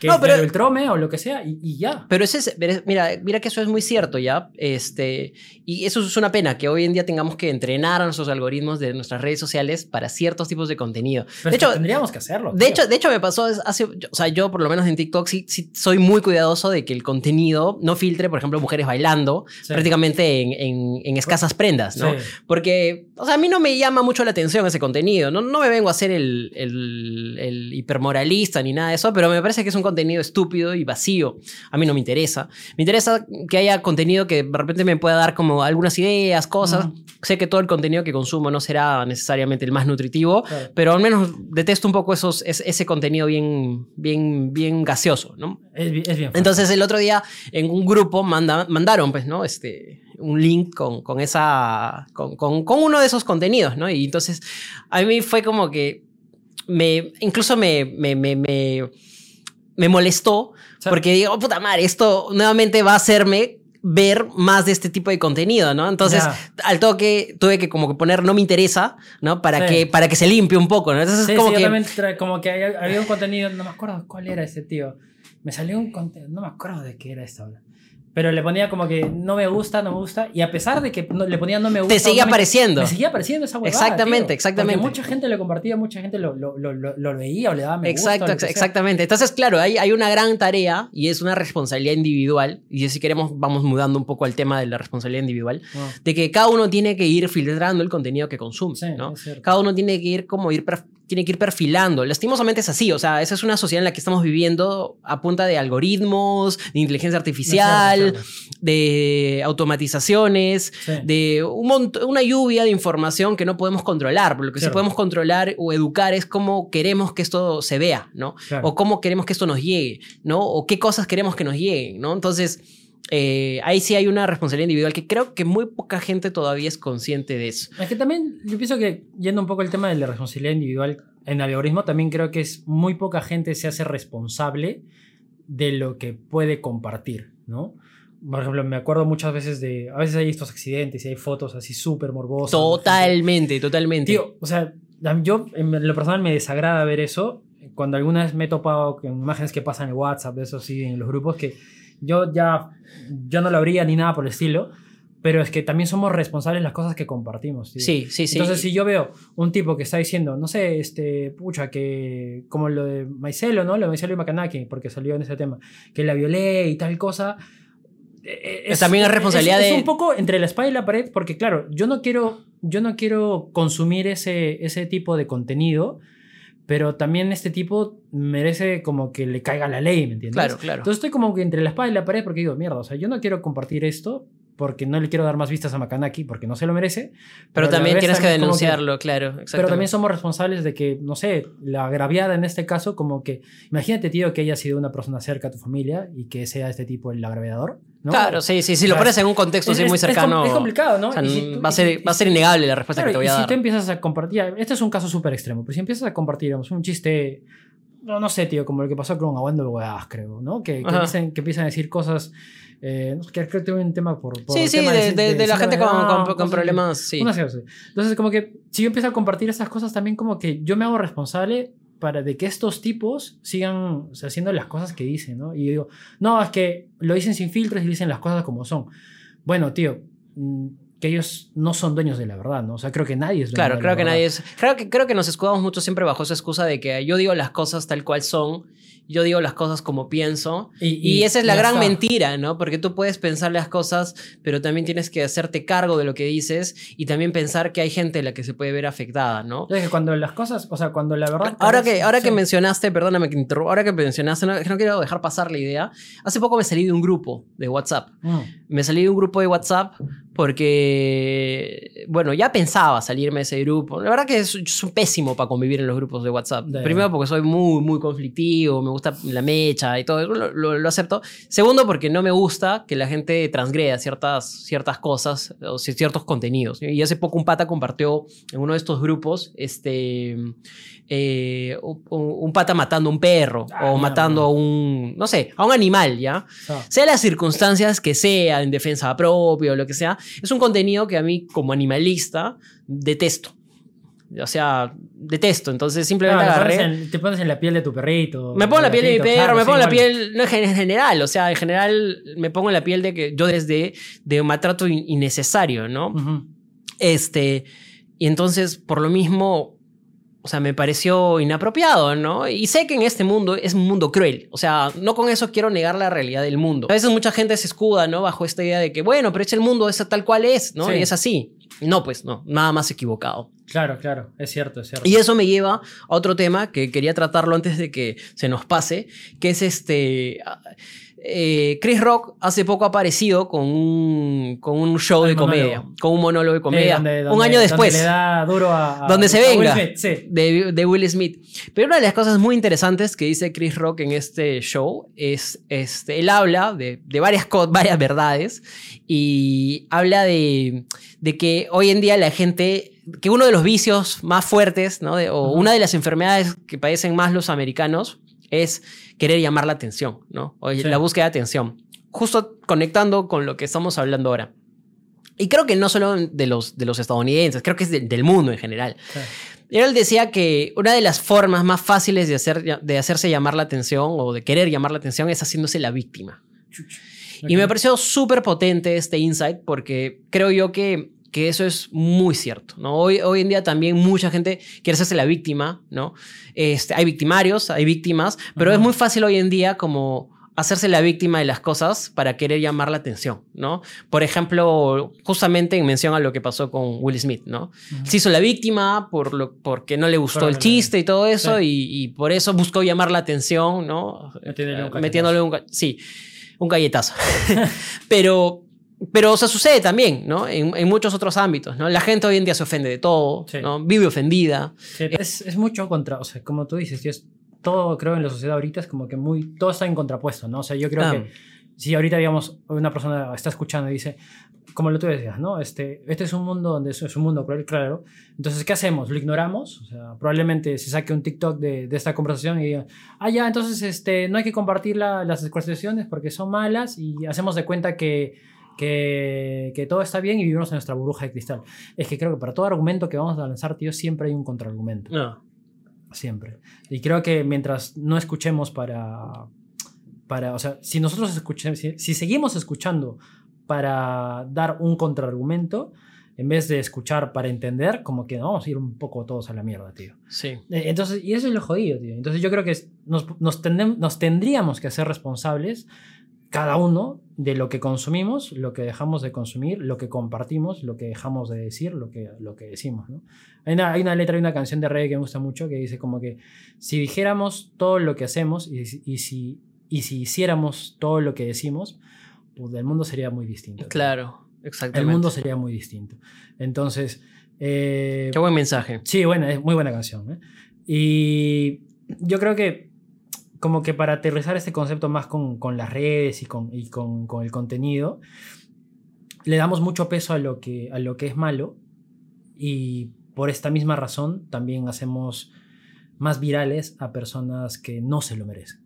que No, es pero- el Trome o lo que sea, y, y ya. Pero ese es, mira, mira que eso es muy cierto ya. Este, y eso es una pena que hoy en día tengamos que entrenar a nuestros algoritmos de nuestras redes sociales para ciertos tipos de contenido. Pero de hecho, tendríamos que hacerlo. de tío. hecho, de hecho, me pasó hace, o sea, yo por lo menos en TikTok sí, sí soy muy cuidadoso de que el contenido no filtre, por ejemplo, mujeres bailando Sí. prácticamente en, en- en escasas prendas, ¿no? Sí. Porque, o sea, a mí no me llama mucho la atención ese contenido. No, no me vengo a ser el, el, el hipermoralista ni nada de eso, pero me parece que es un contenido estúpido y vacío. A mí no me interesa. Me interesa que haya contenido que de repente me pueda dar como algunas ideas, cosas. Ujú. Sé que todo el contenido que consumo no será necesariamente el más nutritivo, Claro. pero al menos detesto un poco esos, es- ese contenido bien, bien, bien gaseoso, ¿no? Es, es bien. Entonces el otro día en un grupo manda- mandaron, pues, ¿no? Este, un link con, con esa, con, con- con uno de esos contenidos, ¿no? Y entonces a mí fue como que me, incluso me, me, me, me, me molestó porque digo, "Oh, puta madre, esto nuevamente va a hacerme ver más de este tipo de contenido, ¿no? Entonces, al toque tuve que como que poner no me interesa, ¿no? Para, Sí. que, para que se limpie un poco, ¿no? Entonces Sí, es como sí, que... como que había, había un contenido, no me acuerdo cuál era ese tío. Me salió un contenido, no me acuerdo de qué era esta hora. Pero le ponía como que no me gusta, no me gusta. Y a pesar de que no- le ponía no me gusta. Te seguía no me- apareciendo. Me seguía apareciendo esa huevada. Exactamente, tío. exactamente. Porque mucha gente lo compartía, mucha gente lo, lo, lo, lo- lo veía o le daba me gusta. Exacto, sea. exactamente. Entonces, claro, hay, hay una gran tarea y es una responsabilidad individual. Y si queremos, vamos mudando un poco al tema de la responsabilidad individual. No, De que cada uno tiene que ir filtrando el contenido que consume. Cada uno tiene que ir como ir tiene que ir perfilando. Lastimosamente es así, o sea, esa es una sociedad en la que estamos viviendo a punta de algoritmos, de inteligencia artificial, de automatizaciones, Sí. de un una lluvia de información que no podemos controlar. Lo que sí podemos controlar o educar es cómo queremos que esto se vea, ¿no? Claro. O cómo queremos que esto nos llegue, ¿no? O qué cosas queremos que nos lleguen, ¿no? Entonces, eh, ahí sí hay una responsabilidad individual que creo que muy poca gente todavía es consciente de eso. Es que también, yo pienso que yendo un poco el tema de la responsabilidad individual en el algoritmo, también creo que es muy poca gente se hace responsable de lo que puede compartir, ¿no? Por ejemplo, me acuerdo muchas veces de, a veces hay estos accidentes y hay fotos así súper morbosas. Totalmente, totalmente. Tío, o sea, yo en lo personal me desagrada ver eso. Cuando alguna vez me he topado con imágenes que pasan en WhatsApp, de eso sí, en los grupos, que yo ya yo no lo habría ni nada por el estilo, pero es que también somos responsables de las cosas que compartimos. tío. sí, sí, sí. Entonces, si yo veo un tipo que está diciendo, no sé, este, pucha, que como lo de Maicelo, ¿no? Lo de Maicelo y Macanaki, porque salió en ese tema, que la violé y tal cosa. eh, Pues también es responsabilidad es- es de- un poco entre la espada y la pared, porque claro, yo no quiero, yo no quiero consumir ese, ese tipo de contenido, pero también este tipo merece como que le caiga la ley, ¿me entiendes? Claro, claro. Entonces estoy como que entre la espada y la pared porque digo, mierda, o sea, yo no quiero compartir esto porque no le quiero dar más vistas a Makanaki porque no se lo merece. Pero, la también vez tienes que denunciarlo, claro. Pero también somos responsables de que, no sé, la agraviada en este caso, como que, imagínate, tío, que haya sido una persona cerca a tu familia y que sea este tipo el agraviador, ¿no? Claro, sí, sí, si lo pones en un contexto así Es- muy es- es cercano. Es, complicado, ¿no? o sea, si va, a ser, va a ser innegable la respuesta Claro, que te voy a y dar. si tú empiezas a compartir, este es un caso súper extremo, pero si empiezas a compartir, digamos, un chiste, no, no sé, tío, como el que pasó con Aguando Huevadas, creo, ¿no? Que, que, dicen, que empiezan a decir cosas, eh, creo que tuve un tema por... por Sí, sí, tema de, de- de la gente con, de con- con así. problemas, sí. Así. Entonces, como que si yo empiezo a compartir estas cosas, también como que yo me hago responsable para de que estos tipos sigan o sea, haciendo las cosas que dicen, ¿no? Y yo digo, no, es que lo dicen sin filtros y dicen las cosas como son. Bueno, tío, mm, que ellos no son dueños de la verdad, ¿no? O sea, creo que nadie es dueño Claro, de la creo que verdad. nadie es. Creo que, creo que nos escudamos mucho siempre bajo esa excusa de que yo digo las cosas tal cual son, yo digo las cosas como pienso. Y, esa es la gran está. mentira, ¿no? Porque tú puedes pensar las cosas, pero también tienes que hacerte cargo de lo que dices y también pensar que hay gente a la que se puede ver afectada, ¿no? Entonces, que cuando las cosas, o sea, cuando la verdad... Ahora que, ahora que sí. mencionaste, perdóname que interrumpa, ahora que mencionaste, no, no quiero dejar pasar la idea. Hace poco me salí de un grupo de WhatsApp. Mm, Me salí de un grupo de WhatsApp porque, bueno, ya pensaba salirme de ese grupo. La verdad que soy, soy pésimo para convivir en los grupos de WhatsApp. De- Primero porque soy muy, muy conflictivo, me gusta la mecha y todo eso, lo, lo- lo acepto. Segundo porque no me gusta que la gente transgreda ciertas, ciertas cosas o ciertos contenidos. Y hace poco un pata compartió en uno de estos grupos este, eh, un, un pata matando a un perro Ah, o matando a un, no sé, a un animal, ¿ya? sea, sea las circunstancias que sea, en defensa propia o lo que sea, es un contenido que a mí como animalista detesto. O sea, detesto. Entonces simplemente te, agarré... pones en, te pones en la piel de tu perrito. Me pongo en la piel de mi perro, claro, me pongo en la piel, no, en general, o sea, en general me pongo en la piel de que yo desde de un maltrato in- innecesario, ¿no? Este, y entonces, por lo mismo, o sea, me pareció inapropiado, ¿no? Y sé que en este mundo es un mundo cruel. O sea, no con eso quiero negar la realidad del mundo. A veces mucha gente se escuda, ¿no? Bajo esta idea de que, bueno, pero es el mundo es tal cual es, ¿no? Sí. Y es así. No, pues no, nada más equivocado. Claro, claro, es cierto, es cierto. Y eso me lleva a otro tema que quería tratarlo antes de que se nos pase, que es este... eh, Chris Rock hace poco ha aparecido con un, con un show de comedia, con un monólogo de Eh, comedia, donde- un donde- año donde después le da duro a, a- donde se a Will venga Smith, sí. de, de Will Smith. Pero una de las cosas muy interesantes que dice Chris Rock en este show es, este, él habla de, de varias, varias verdades y habla de, de que hoy en día la gente, que uno de los vicios más fuertes, ¿no? De- o una de las enfermedades que padecen más los americanos es querer llamar la atención, ¿no? O Sí. la búsqueda de atención. Justo conectando con lo que estamos hablando ahora. Y creo que no solo de los, de los estadounidenses, creo que es de- del mundo en general. Sí. Y él decía que una de las formas más fáciles de, hacer, de hacerse llamar la atención o de querer llamar la atención es haciéndose la víctima. Y me pareció súper potente este insight porque creo yo que, que eso es muy cierto. ¿no? Hoy, hoy en día también mucha gente quiere hacerse la víctima. ¿no? Este, hay victimarios, hay víctimas, pero es muy fácil hoy en día como hacerse la víctima de las cosas para querer llamar la atención, ¿no? Por ejemplo, justamente en mención a lo que pasó con Will Smith, ¿no? Ujú. Se hizo la víctima por lo, porque no le gustó el chiste y todo eso sí. y, y por eso buscó llamar la atención, ¿no? Metiéndole un. Metiéndole un... Sí, un galletazo. pero... Pero, o sea, sucede también, ¿no? En, en muchos otros ámbitos, ¿no? La gente hoy en día se ofende de todo, Sí. ¿no? Vive ofendida. Sí, es, es mucho contra, o sea, como tú dices, tío, es todo creo en la sociedad ahorita es como que muy, todo está en contrapuesto, ¿no? O sea, yo creo Ah. que si ahorita, digamos, una persona está escuchando y dice, como lo tú decías, ¿no? Este, este es un mundo donde es, es un mundo cruel, claro. Entonces, ¿qué hacemos? ¿Lo ignoramos? O sea, probablemente se saque un TikTok de, de esta conversación y diga, ah, ya, entonces este, no hay que compartir la- las expresiones porque son malas y hacemos de cuenta que, que, que todo está bien y vivimos en nuestra burbuja de cristal. Es que creo que para todo argumento que vamos a lanzar, tío, siempre hay un contraargumento. No. Siempre. Y creo que mientras no escuchemos para. para o sea, si nosotros escuchemos. Si, si seguimos escuchando para dar un contraargumento, en vez de escuchar para entender, como que vamos a ir un poco todos a la mierda, tío. Sí. Eh, Entonces, y eso es lo jodido, tío. Entonces, yo creo que nos, nos, tendem- nos tendríamos que hacer responsables, cada uno, de lo que consumimos, lo que dejamos de consumir, lo que compartimos, lo que dejamos de decir, lo que, lo que decimos, ¿no? Hay una, hay una letra, hay una canción de reggae que me gusta mucho que dice como que si dijéramos todo lo que hacemos y, si- y si, y si hiciéramos todo lo que decimos, pues el mundo sería muy distinto. Claro. el exactamente. mundo sería muy distinto. Entonces, eh, Qué buen mensaje. sí, bueno, es muy buena canción. ¿eh? Y yo creo que como que para aterrizar este concepto más con, con las redes y, con, y con, con el contenido, le damos mucho peso a lo, que, a lo que es malo y por esta misma razón también hacemos más virales a personas que no se lo merecen.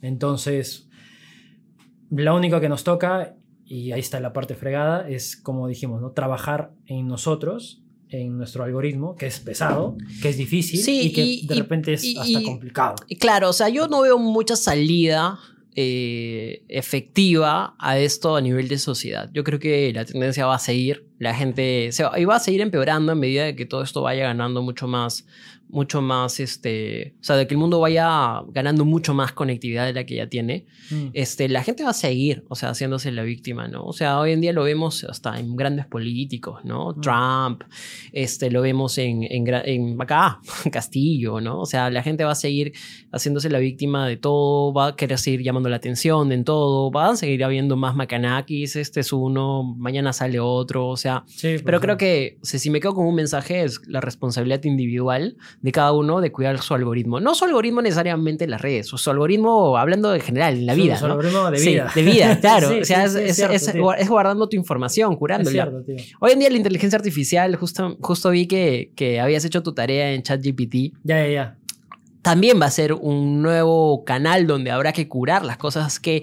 Entonces, lo único que nos toca, y ahí está la parte fregada, es como dijimos, ¿no? trabajar en nosotros, en nuestro algoritmo, que es pesado, que es difícil Sí, y que y- de y- repente es y- hasta complicado. Claro, o sea, yo no veo mucha salida eh, efectiva a esto a nivel de sociedad. Yo creo que la tendencia va a seguir, la gente se va, y va a seguir empeorando en medida de que todo esto vaya ganando mucho más, mucho más, este, o sea, de que el mundo vaya ganando mucho más conectividad de la que ya tiene. Mm. Este, la gente va a seguir, o sea, haciéndose la víctima, ¿no? O sea, hoy en día lo vemos hasta en grandes políticos, ¿no? Mm. Trump, este, lo vemos en, en, en acá, en Castillo, ¿no? O sea, la gente va a seguir haciéndose la víctima de todo, va a querer seguir llamando la atención en todo, van a seguir habiendo más macanakis, este es uno, mañana sale otro, o sea, Sí, por pero creo que o sea, si me quedo con un mensaje es la responsabilidad individual de cada uno de cuidar su algoritmo. No su algoritmo necesariamente en las redes, su, su algoritmo hablando en general, en la vida. su ¿no? algoritmo de Sí, vida. de vida, claro. Sí, o sea, sí, es, sí, es- cierto, es- es guardando tu información, curándola. cierto. Hoy en día la inteligencia artificial, justo, justo vi que, que habías hecho tu tarea en ChatGPT. Ya, ya, ya. También va a ser un nuevo canal donde habrá que curar las cosas que,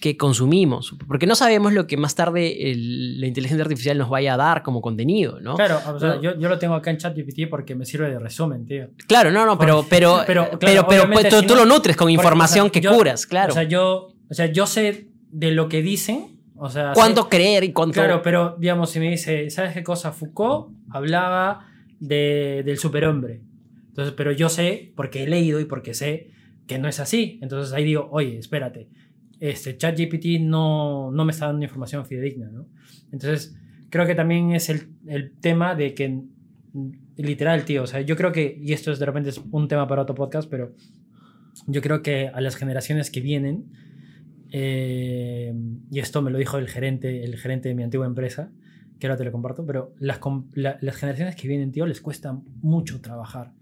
que consumimos. Porque no sabemos lo que más tarde el- la inteligencia artificial nos vaya a dar como contenido, ¿no? Claro, o sea, yo, yo lo tengo acá en ChatGPT porque me sirve de resumen, tío. Claro, no, no, pero, pero, Pero, pero, claro, pero, obviamente, tú, si tú lo nutres con Porque, información o sea, que yo- curas, claro. O sea, yo, o sea, yo sé de lo que dicen. O sea, ¿Cuánto sé- creer y cuánto... Claro, pero digamos, si me dice, ¿sabes qué cosa? Foucault hablaba de, del superhombre. Entonces, pero yo sé, porque he leído y porque sé que no es así. Entonces ahí digo, oye, espérate, este ChatGPT no, no me está dando información fidedigna, ¿no? Entonces, creo que también es el, el tema de que, literal, tío, o sea, yo creo que, y esto es de repente es un tema para otro podcast, pero yo creo que a las generaciones que vienen, eh, y esto me lo dijo el gerente, el gerente de mi antigua empresa, que ahora te lo comparto, pero las, la- las generaciones que vienen, tío, les cuesta mucho trabajar.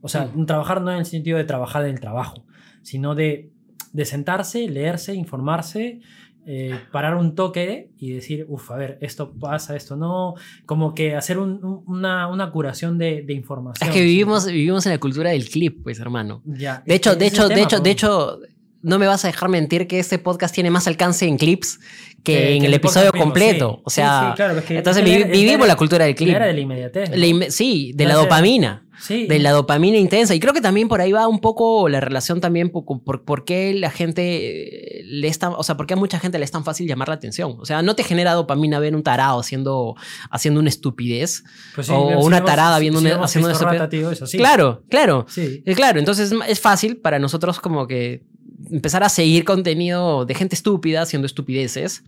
O sea, Mm. trabajar no en el sentido de trabajar en el trabajo, sino de, de sentarse, leerse, informarse, eh, parar un toque y decir, uff, a ver, esto pasa, esto no, como que hacer un- un- una, una curación de, de información. Es que vivimos, vivimos en la cultura del clip, pues, hermano. Ya, De hecho, de hecho, de hecho, de hecho, no me vas a dejar mentir que este podcast tiene más alcance en clips que Que- en que el episodio mismo, completo. sí. O sea, Sí, sí, claro, es que entonces vivi- vivimos la cultura del clip. La era de la inmediatez. ¿no? La inme- sí, de la Entonces, dopamina. Sí. De la dopamina intensa. Y creo que también por ahí va un poco la relación también por, por, por qué la gente eh, le es tan, o sea, por qué a mucha gente le es tan fácil llamar la atención. O sea, no te genera dopamina ver un tarado haciendo, haciendo una estupidez. Pues o si una tarada viendo si una- haciendo una rata, tío, eso sí. Claro, claro. Sí. Eh, Claro, entonces es- es fácil para nosotros como que empezar a seguir contenido de gente estúpida haciendo estupideces.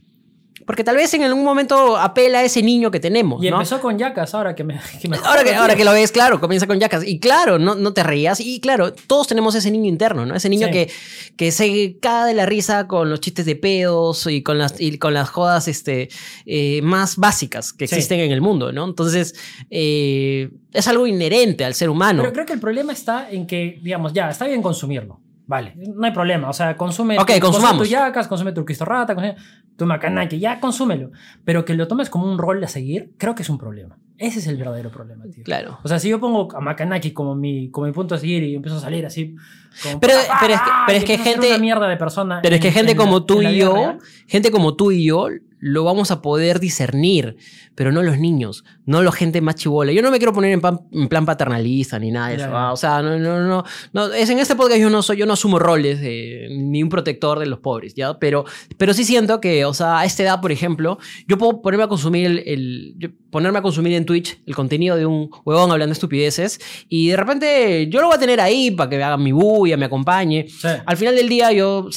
Porque tal vez en algún momento apela a ese niño que tenemos, Y ¿no? empezó con Yacas ahora que me, que me Ahora que, ahora que lo ves, claro, comienza con yacas. Y claro, no, no te reías. Y claro, todos tenemos ese niño interno, ¿no? Ese niño Sí. que, que se cae de la risa con los chistes de pedos y con las, y con las jodas este, eh, más básicas que Sí. existen en el mundo, ¿no? Entonces, eh, es algo inherente al ser humano. Pero creo que el problema está en que, digamos, ya, está bien consumirlo. Vale, no hay problema. O sea, consume, Ok, consume consumamos. tu yacas, consume tu Rata, consume tu macanaki, ya consúmelo. Pero que lo tomes como un rol a seguir, creo que es un problema. Ese es el verdadero problema, tío. Claro. O sea, si yo pongo a Macanaki como mi, como mi punto a seguir y empiezo a salir así. como, Pero- ¡ah! pero es que- pero es que gente- Una mierda de persona. Pero es que en- gente en la- como tú y yo, real. gente como tú y yo, lo vamos a poder discernir, pero no los niños, no la gente más chivola. Yo no me quiero poner en, pan- en plan paternalista ni nada de Ya, eso. ah, O sea, no, no, no, no, es en este podcast yo no soy, yo no asumo roles de- ni un protector de los pobres, ¿ya? Pero, pero sí siento que, o sea, a esta edad, por ejemplo, yo puedo ponerme a consumir el, el- ponerme a consumir en Twitch el contenido de un huevón hablando estupideces y de repente yo lo voy a tener ahí para que me haga mi bulla, me acompañe. Sí. Al final del día yo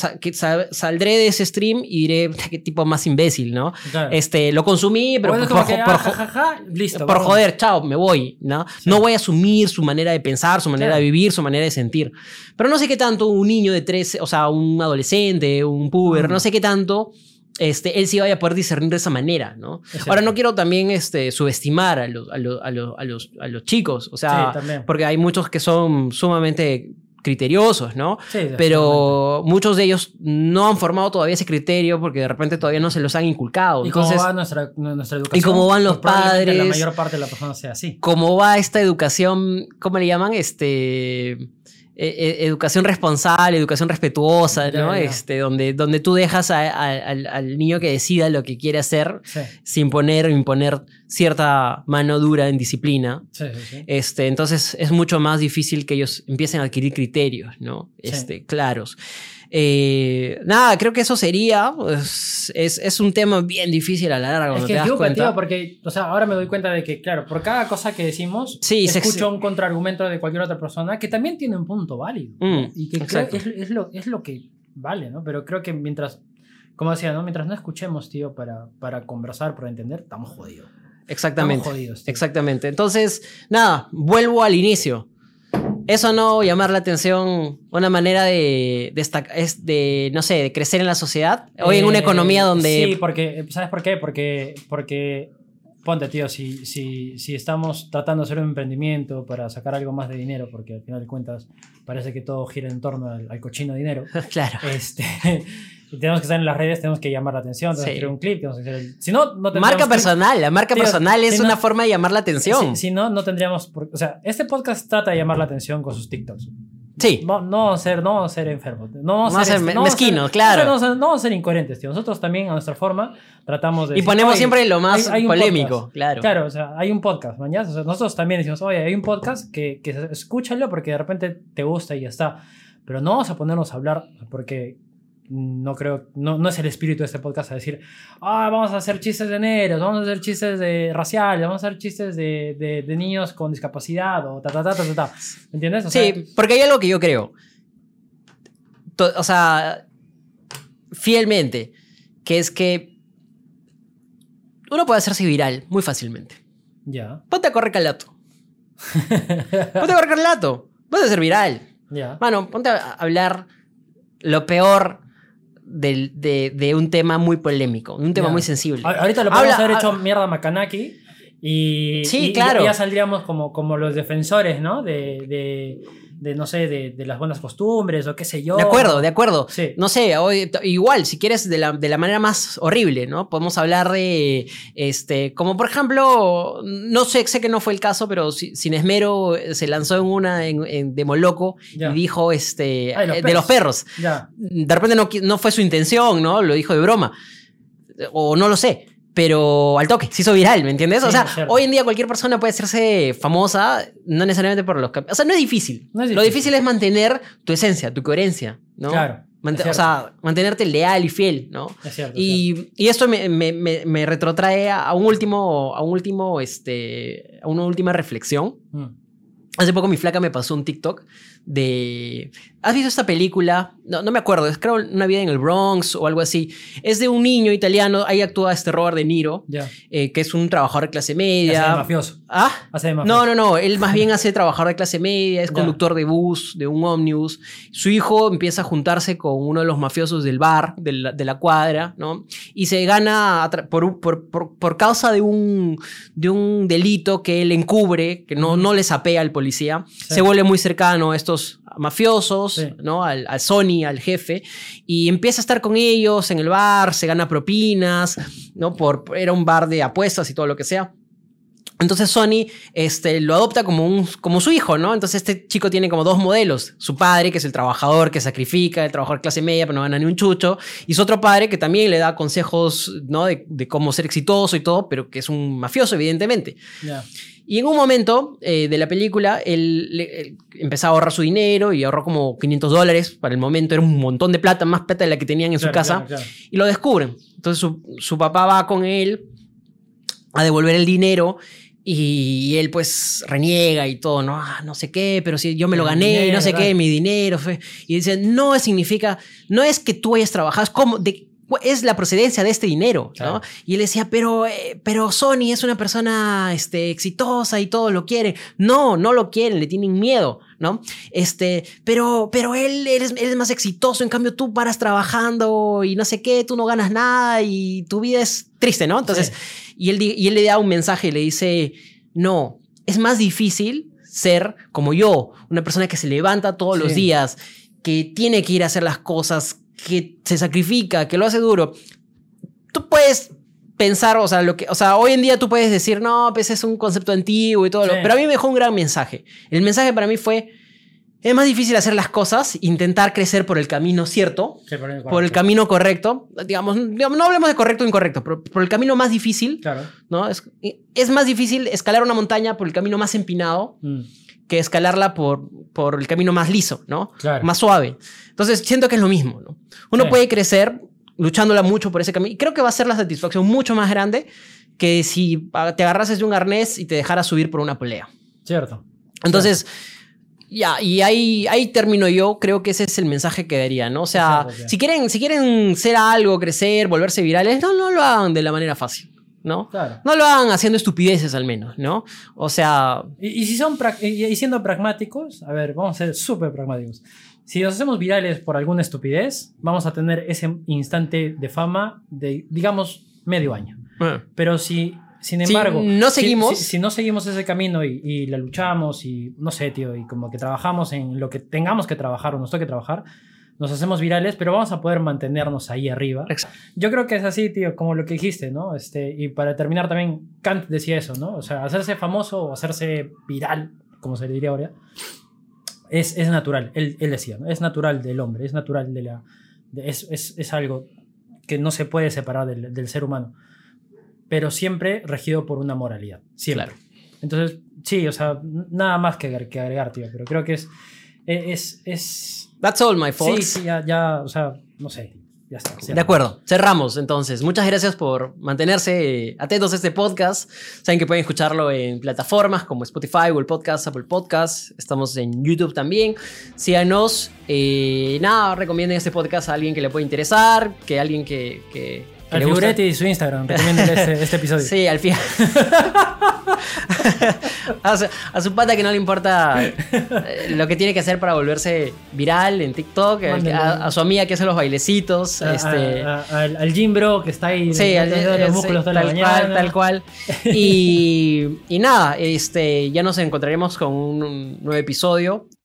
saldré de ese stream y diré, qué tipo más imbécil, ¿no? Claro. Este, lo consumí, pero por, como que, jo- ah, por ja, jo- ja, ja, listo. por vamos. joder, chao, me voy, ¿no? Sí. No voy a asumir su manera de pensar, su manera Claro. de vivir, su manera de sentir. Pero no sé qué tanto un niño de 13, o sea, un adolescente, un puber, Mm. no sé qué tanto este, él sí vaya a poder discernir de esa manera, ¿no? Ahora, no quiero también este, subestimar a los, a, los, a, los, a, los, chicos, o sea, Sí, porque hay muchos que son sumamente criteriosos, ¿no? Sí. Pero muchos de ellos no han formado todavía ese criterio porque de repente todavía no se los han inculcado. ¿Y Entonces, cómo va nuestra, nuestra educación? cómo van los probablemente La padres? mayor parte de la persona sea así. cómo va esta educación, ¿cómo le llaman? Este, e- e- educación responsable, educación respetuosa, ¿no? ya. Este, donde, donde tú dejas a- a- al, al niño que decida lo que quiere hacer Sí, sin poner o imponer cierta mano dura en disciplina. sí, sí. sí. Este, entonces es mucho más difícil que ellos empiecen a adquirir criterios, ¿no? Este, claros. Eh, nada, creo que eso sería. pues, es, es un tema bien difícil a la larga Es que te es das cuenta. porque, o sea, ahora me doy cuenta de que, claro, por cada cosa que decimos, Sí, escucho un contraargumento de cualquier otra persona que también tiene un punto válido. Mm, y que creo es, es lo, es lo que vale, ¿no? Pero creo que mientras, como decía, ¿no? Mientras no escuchemos, tío, para, para conversar, para entender, estamos jodidos. Exactamente. Estamos jodidos, tío. Exactamente. Entonces, nada, vuelvo al inicio. Eso no llamar la atención, una manera de, destac- es de, no sé, de crecer en la sociedad. Hoy en una Eh, economía donde... Sí, porque, ¿sabes por qué? Porque, porque ponte, tío, si, si, si estamos tratando de hacer un emprendimiento para sacar algo más de dinero, porque al final de cuentas parece que todo gira en torno al, al cochino dinero, claro. este, y tenemos que estar en las redes, tenemos que llamar la atención, tenemos Sí. que hacer un clip, tenemos que hacer el- Si no, no tendríamos Marca clip. personal, la marca Tío, personal es si no- una forma de llamar la atención. Si, si no, no tendríamos... por- o sea, este podcast trata de llamar la atención con sus TikToks. Sí, No, no ser, no ser enfermos. No No a ser, ser no a ser- mezquinos, claro. No a, no ser incoherentes, tío. Nosotros también, a nuestra forma, tratamos de. y ponemos "Oye, siempre lo más hay- hay polémico, podcast". claro. Claro, o sea, hay un podcast, mañana. O sea, nosotros también decimos, oye, hay un podcast que, que escúchalo porque de repente te gusta y ya está. Pero no vamos a ponernos a hablar porque no creo, no, no es el espíritu de este podcast a decir, ah, vamos a hacer chistes de negros, vamos a hacer chistes de raciales, vamos a hacer chistes de, de, de niños con discapacidad o ta, ta, ta, ta, ta, ta. ¿Me entiendes? O sea, Sí, porque hay algo que yo creo. O sea, fielmente, que es que uno puede hacerse viral muy fácilmente. Ya, Ponte a correr calato. Ponte a correr calato. Puede ser viral. ya. Mano, ponte a hablar lo peor de, de un tema muy polémico, un tema muy sensible. Ahorita lo podemos Habla- haber hecho mierda a Makanaki y, Sí, y claro. ya saldríamos como, como los defensores, ¿no? De, de, de, no sé, de, de las buenas costumbres o qué sé yo. De acuerdo, de acuerdo. Sí. No sé, hoy- igual, si quieres, de la, de la manera más horrible, ¿no? Podemos hablar de, este, como por ejemplo, no sé, sé que no fue el caso, pero Si- Sin Esmero eh, se lanzó en una en, en- de Moloco Ya. y dijo, este, de los eh, de los perros. Ya. De repente no, no fue su intención, ¿no? Lo dijo de broma. O no lo sé. Pero al toque, se hizo viral, ¿me entiendes? o sea, hoy en día cualquier persona puede hacerse famosa, no necesariamente por los... cap- O sea, no es difícil. No es Lo difícil. es mantener tu esencia, tu coherencia, ¿no? Claro, Mant- o sea, mantenerte leal y fiel, ¿no? Es cierto. Y, y esto me, me- me- me retrotrae a un último, a un último, este, a una última reflexión. Mm. Hace poco mi flaca me pasó un TikTok de... ¿Has visto esta película? No, no me acuerdo, es creo Una vida en el Bronx o algo así. Es de un niño italiano, ahí actúa este Robert De Niro, eh, que es un trabajador de clase Hace media. de mafioso. ¿Ah? Hace de mafioso. No, no, no. Él más bien hace trabajador de clase media, es conductor de bus, de un ómnibus. Su hijo empieza a juntarse con uno de los mafiosos del bar, de la, de la cuadra, ¿no? Y se gana por, un- por, por, por causa de un, de un delito que él encubre, que no, no le sapea al policía. Se vuelve muy cercano a estos mafiosos, Sí. ¿no? Al, al Sony, al jefe, y empieza a estar con ellos en el bar, se gana propinas, ¿no? Por, era un bar de apuestas y todo lo que sea. Entonces Sony este, lo adopta como, un, como su hijo, ¿no? Entonces este chico tiene como dos modelos. Su padre, que es el trabajador que sacrifica, el trabajador clase media, pero no gana ni un chucho. Y su otro padre que también le da consejos, ¿no? De, de cómo ser exitoso y todo, pero que es un mafioso, evidentemente. Ya. Y en un momento eh, de la película, él, él empezó a ahorrar su dinero y ahorró como 500 dólares. Para el momento era un montón de plata, más plata de la que tenían en su casa claro, claro. y lo descubren. Entonces su, su papá va con él a devolver el dinero y él pues reniega y todo, no, Ah, no sé qué, pero si yo me lo gané, dinero, no sé qué, mi dinero fue. Y dice, no significa, no es que tú hayas trabajado, es como de es la procedencia de este dinero, Claro. ¿no? Y él decía, pero, eh, pero Sony es una persona este, exitosa y todos lo quieren. No, no lo quieren, le tienen miedo, ¿no? Este, pero, pero él, él es, él es más exitoso, en cambio tú paras trabajando y no sé qué, tú no ganas nada y tu vida es triste, ¿no? Entonces, y, él, y él le da un mensaje y le dice, no, es más difícil ser como yo, una persona que se levanta todos los Sí. días, que tiene que ir a hacer las cosas, que se sacrifica, que lo hace duro. Tú puedes pensar, o sea, lo que, o sea, hoy en día tú puedes decir, no, pues es un concepto antiguo y todo, lo- Sí. pero a mí me dejó un gran mensaje. El mensaje para mí fue, es más difícil hacer las cosas, intentar crecer por el camino cierto, por el camino correcto, digamos, digamos, no hablemos de correcto o incorrecto, pero por el camino más difícil, Claro. ¿no? Es, es más difícil escalar una montaña por el camino más empinado Mm, que escalarla por, por el camino más liso, ¿no? Claro. Más suave. Entonces, siento que es lo mismo, ¿no? Uno Sí. puede crecer luchándola mucho por ese camino. Y creo que va a ser la satisfacción mucho más grande que si te agarrases de un arnés y te dejaras subir por una polea. Cierto. Entonces, ya, y ahí, ahí termino yo. Creo que ese es el mensaje que daría, ¿no? O sea, si quieren, si quieren ser algo, crecer, volverse virales, no, no lo hagan de la manera fácil, ¿no? Claro. No lo hagan haciendo estupideces al menos, ¿no? O sea, Y, y si son y, y siendo pragmáticos, a ver, vamos a ser súper pragmáticos. Si nos hacemos virales por alguna estupidez, vamos a tener ese instante de fama de, digamos, medio año. eh, Pero si, sin Si embargo, no si- seguimos- si, si no seguimos ese camino y, y la luchamos y no sé, tío, y como que trabajamos en lo que tengamos que trabajar o nos toque trabajar, nos hacemos virales, pero vamos a poder mantenernos ahí arriba. exacto. Yo creo que es así, tío, como lo que dijiste, ¿no? Este, y para terminar también, Kant decía eso, ¿no? O sea, hacerse famoso o hacerse viral, como se le diría ahora, es, es natural. Él, él decía, ¿no? Es natural del hombre, es natural de la... de- es, es, es algo que no se puede separar del, del ser humano, pero siempre regido por una moralidad, siempre. Claro. Entonces, sí, o sea, nada más que, que agregar, tío, pero creo que es... Es... es That's all, my sí, folks. sí, ya, ya, o sea, no sé, ya está. De acuerdo, cerramos entonces. Muchas gracias por mantenerse atentos a este podcast. Saben que pueden escucharlo en plataformas como Spotify, Google Podcast, Apple Podcast. Estamos en YouTube también. Síganos. Eh, nada, recomienden este podcast a alguien que le pueda interesar, que alguien que, que Al figurete y su Instagram, recomiéndale este, este episodio. Sí, al final. a, su, a su pata que no le importa eh, lo que tiene que hacer para volverse viral en TikTok. A, a su amiga que hace los bailecitos. A- este, al, al gym bro que está ahí Sí, al- metiendo los músculos sí, toda la tal mañana. cual, tal cual. Y, y nada, este, ya nos encontraremos con un, un nuevo episodio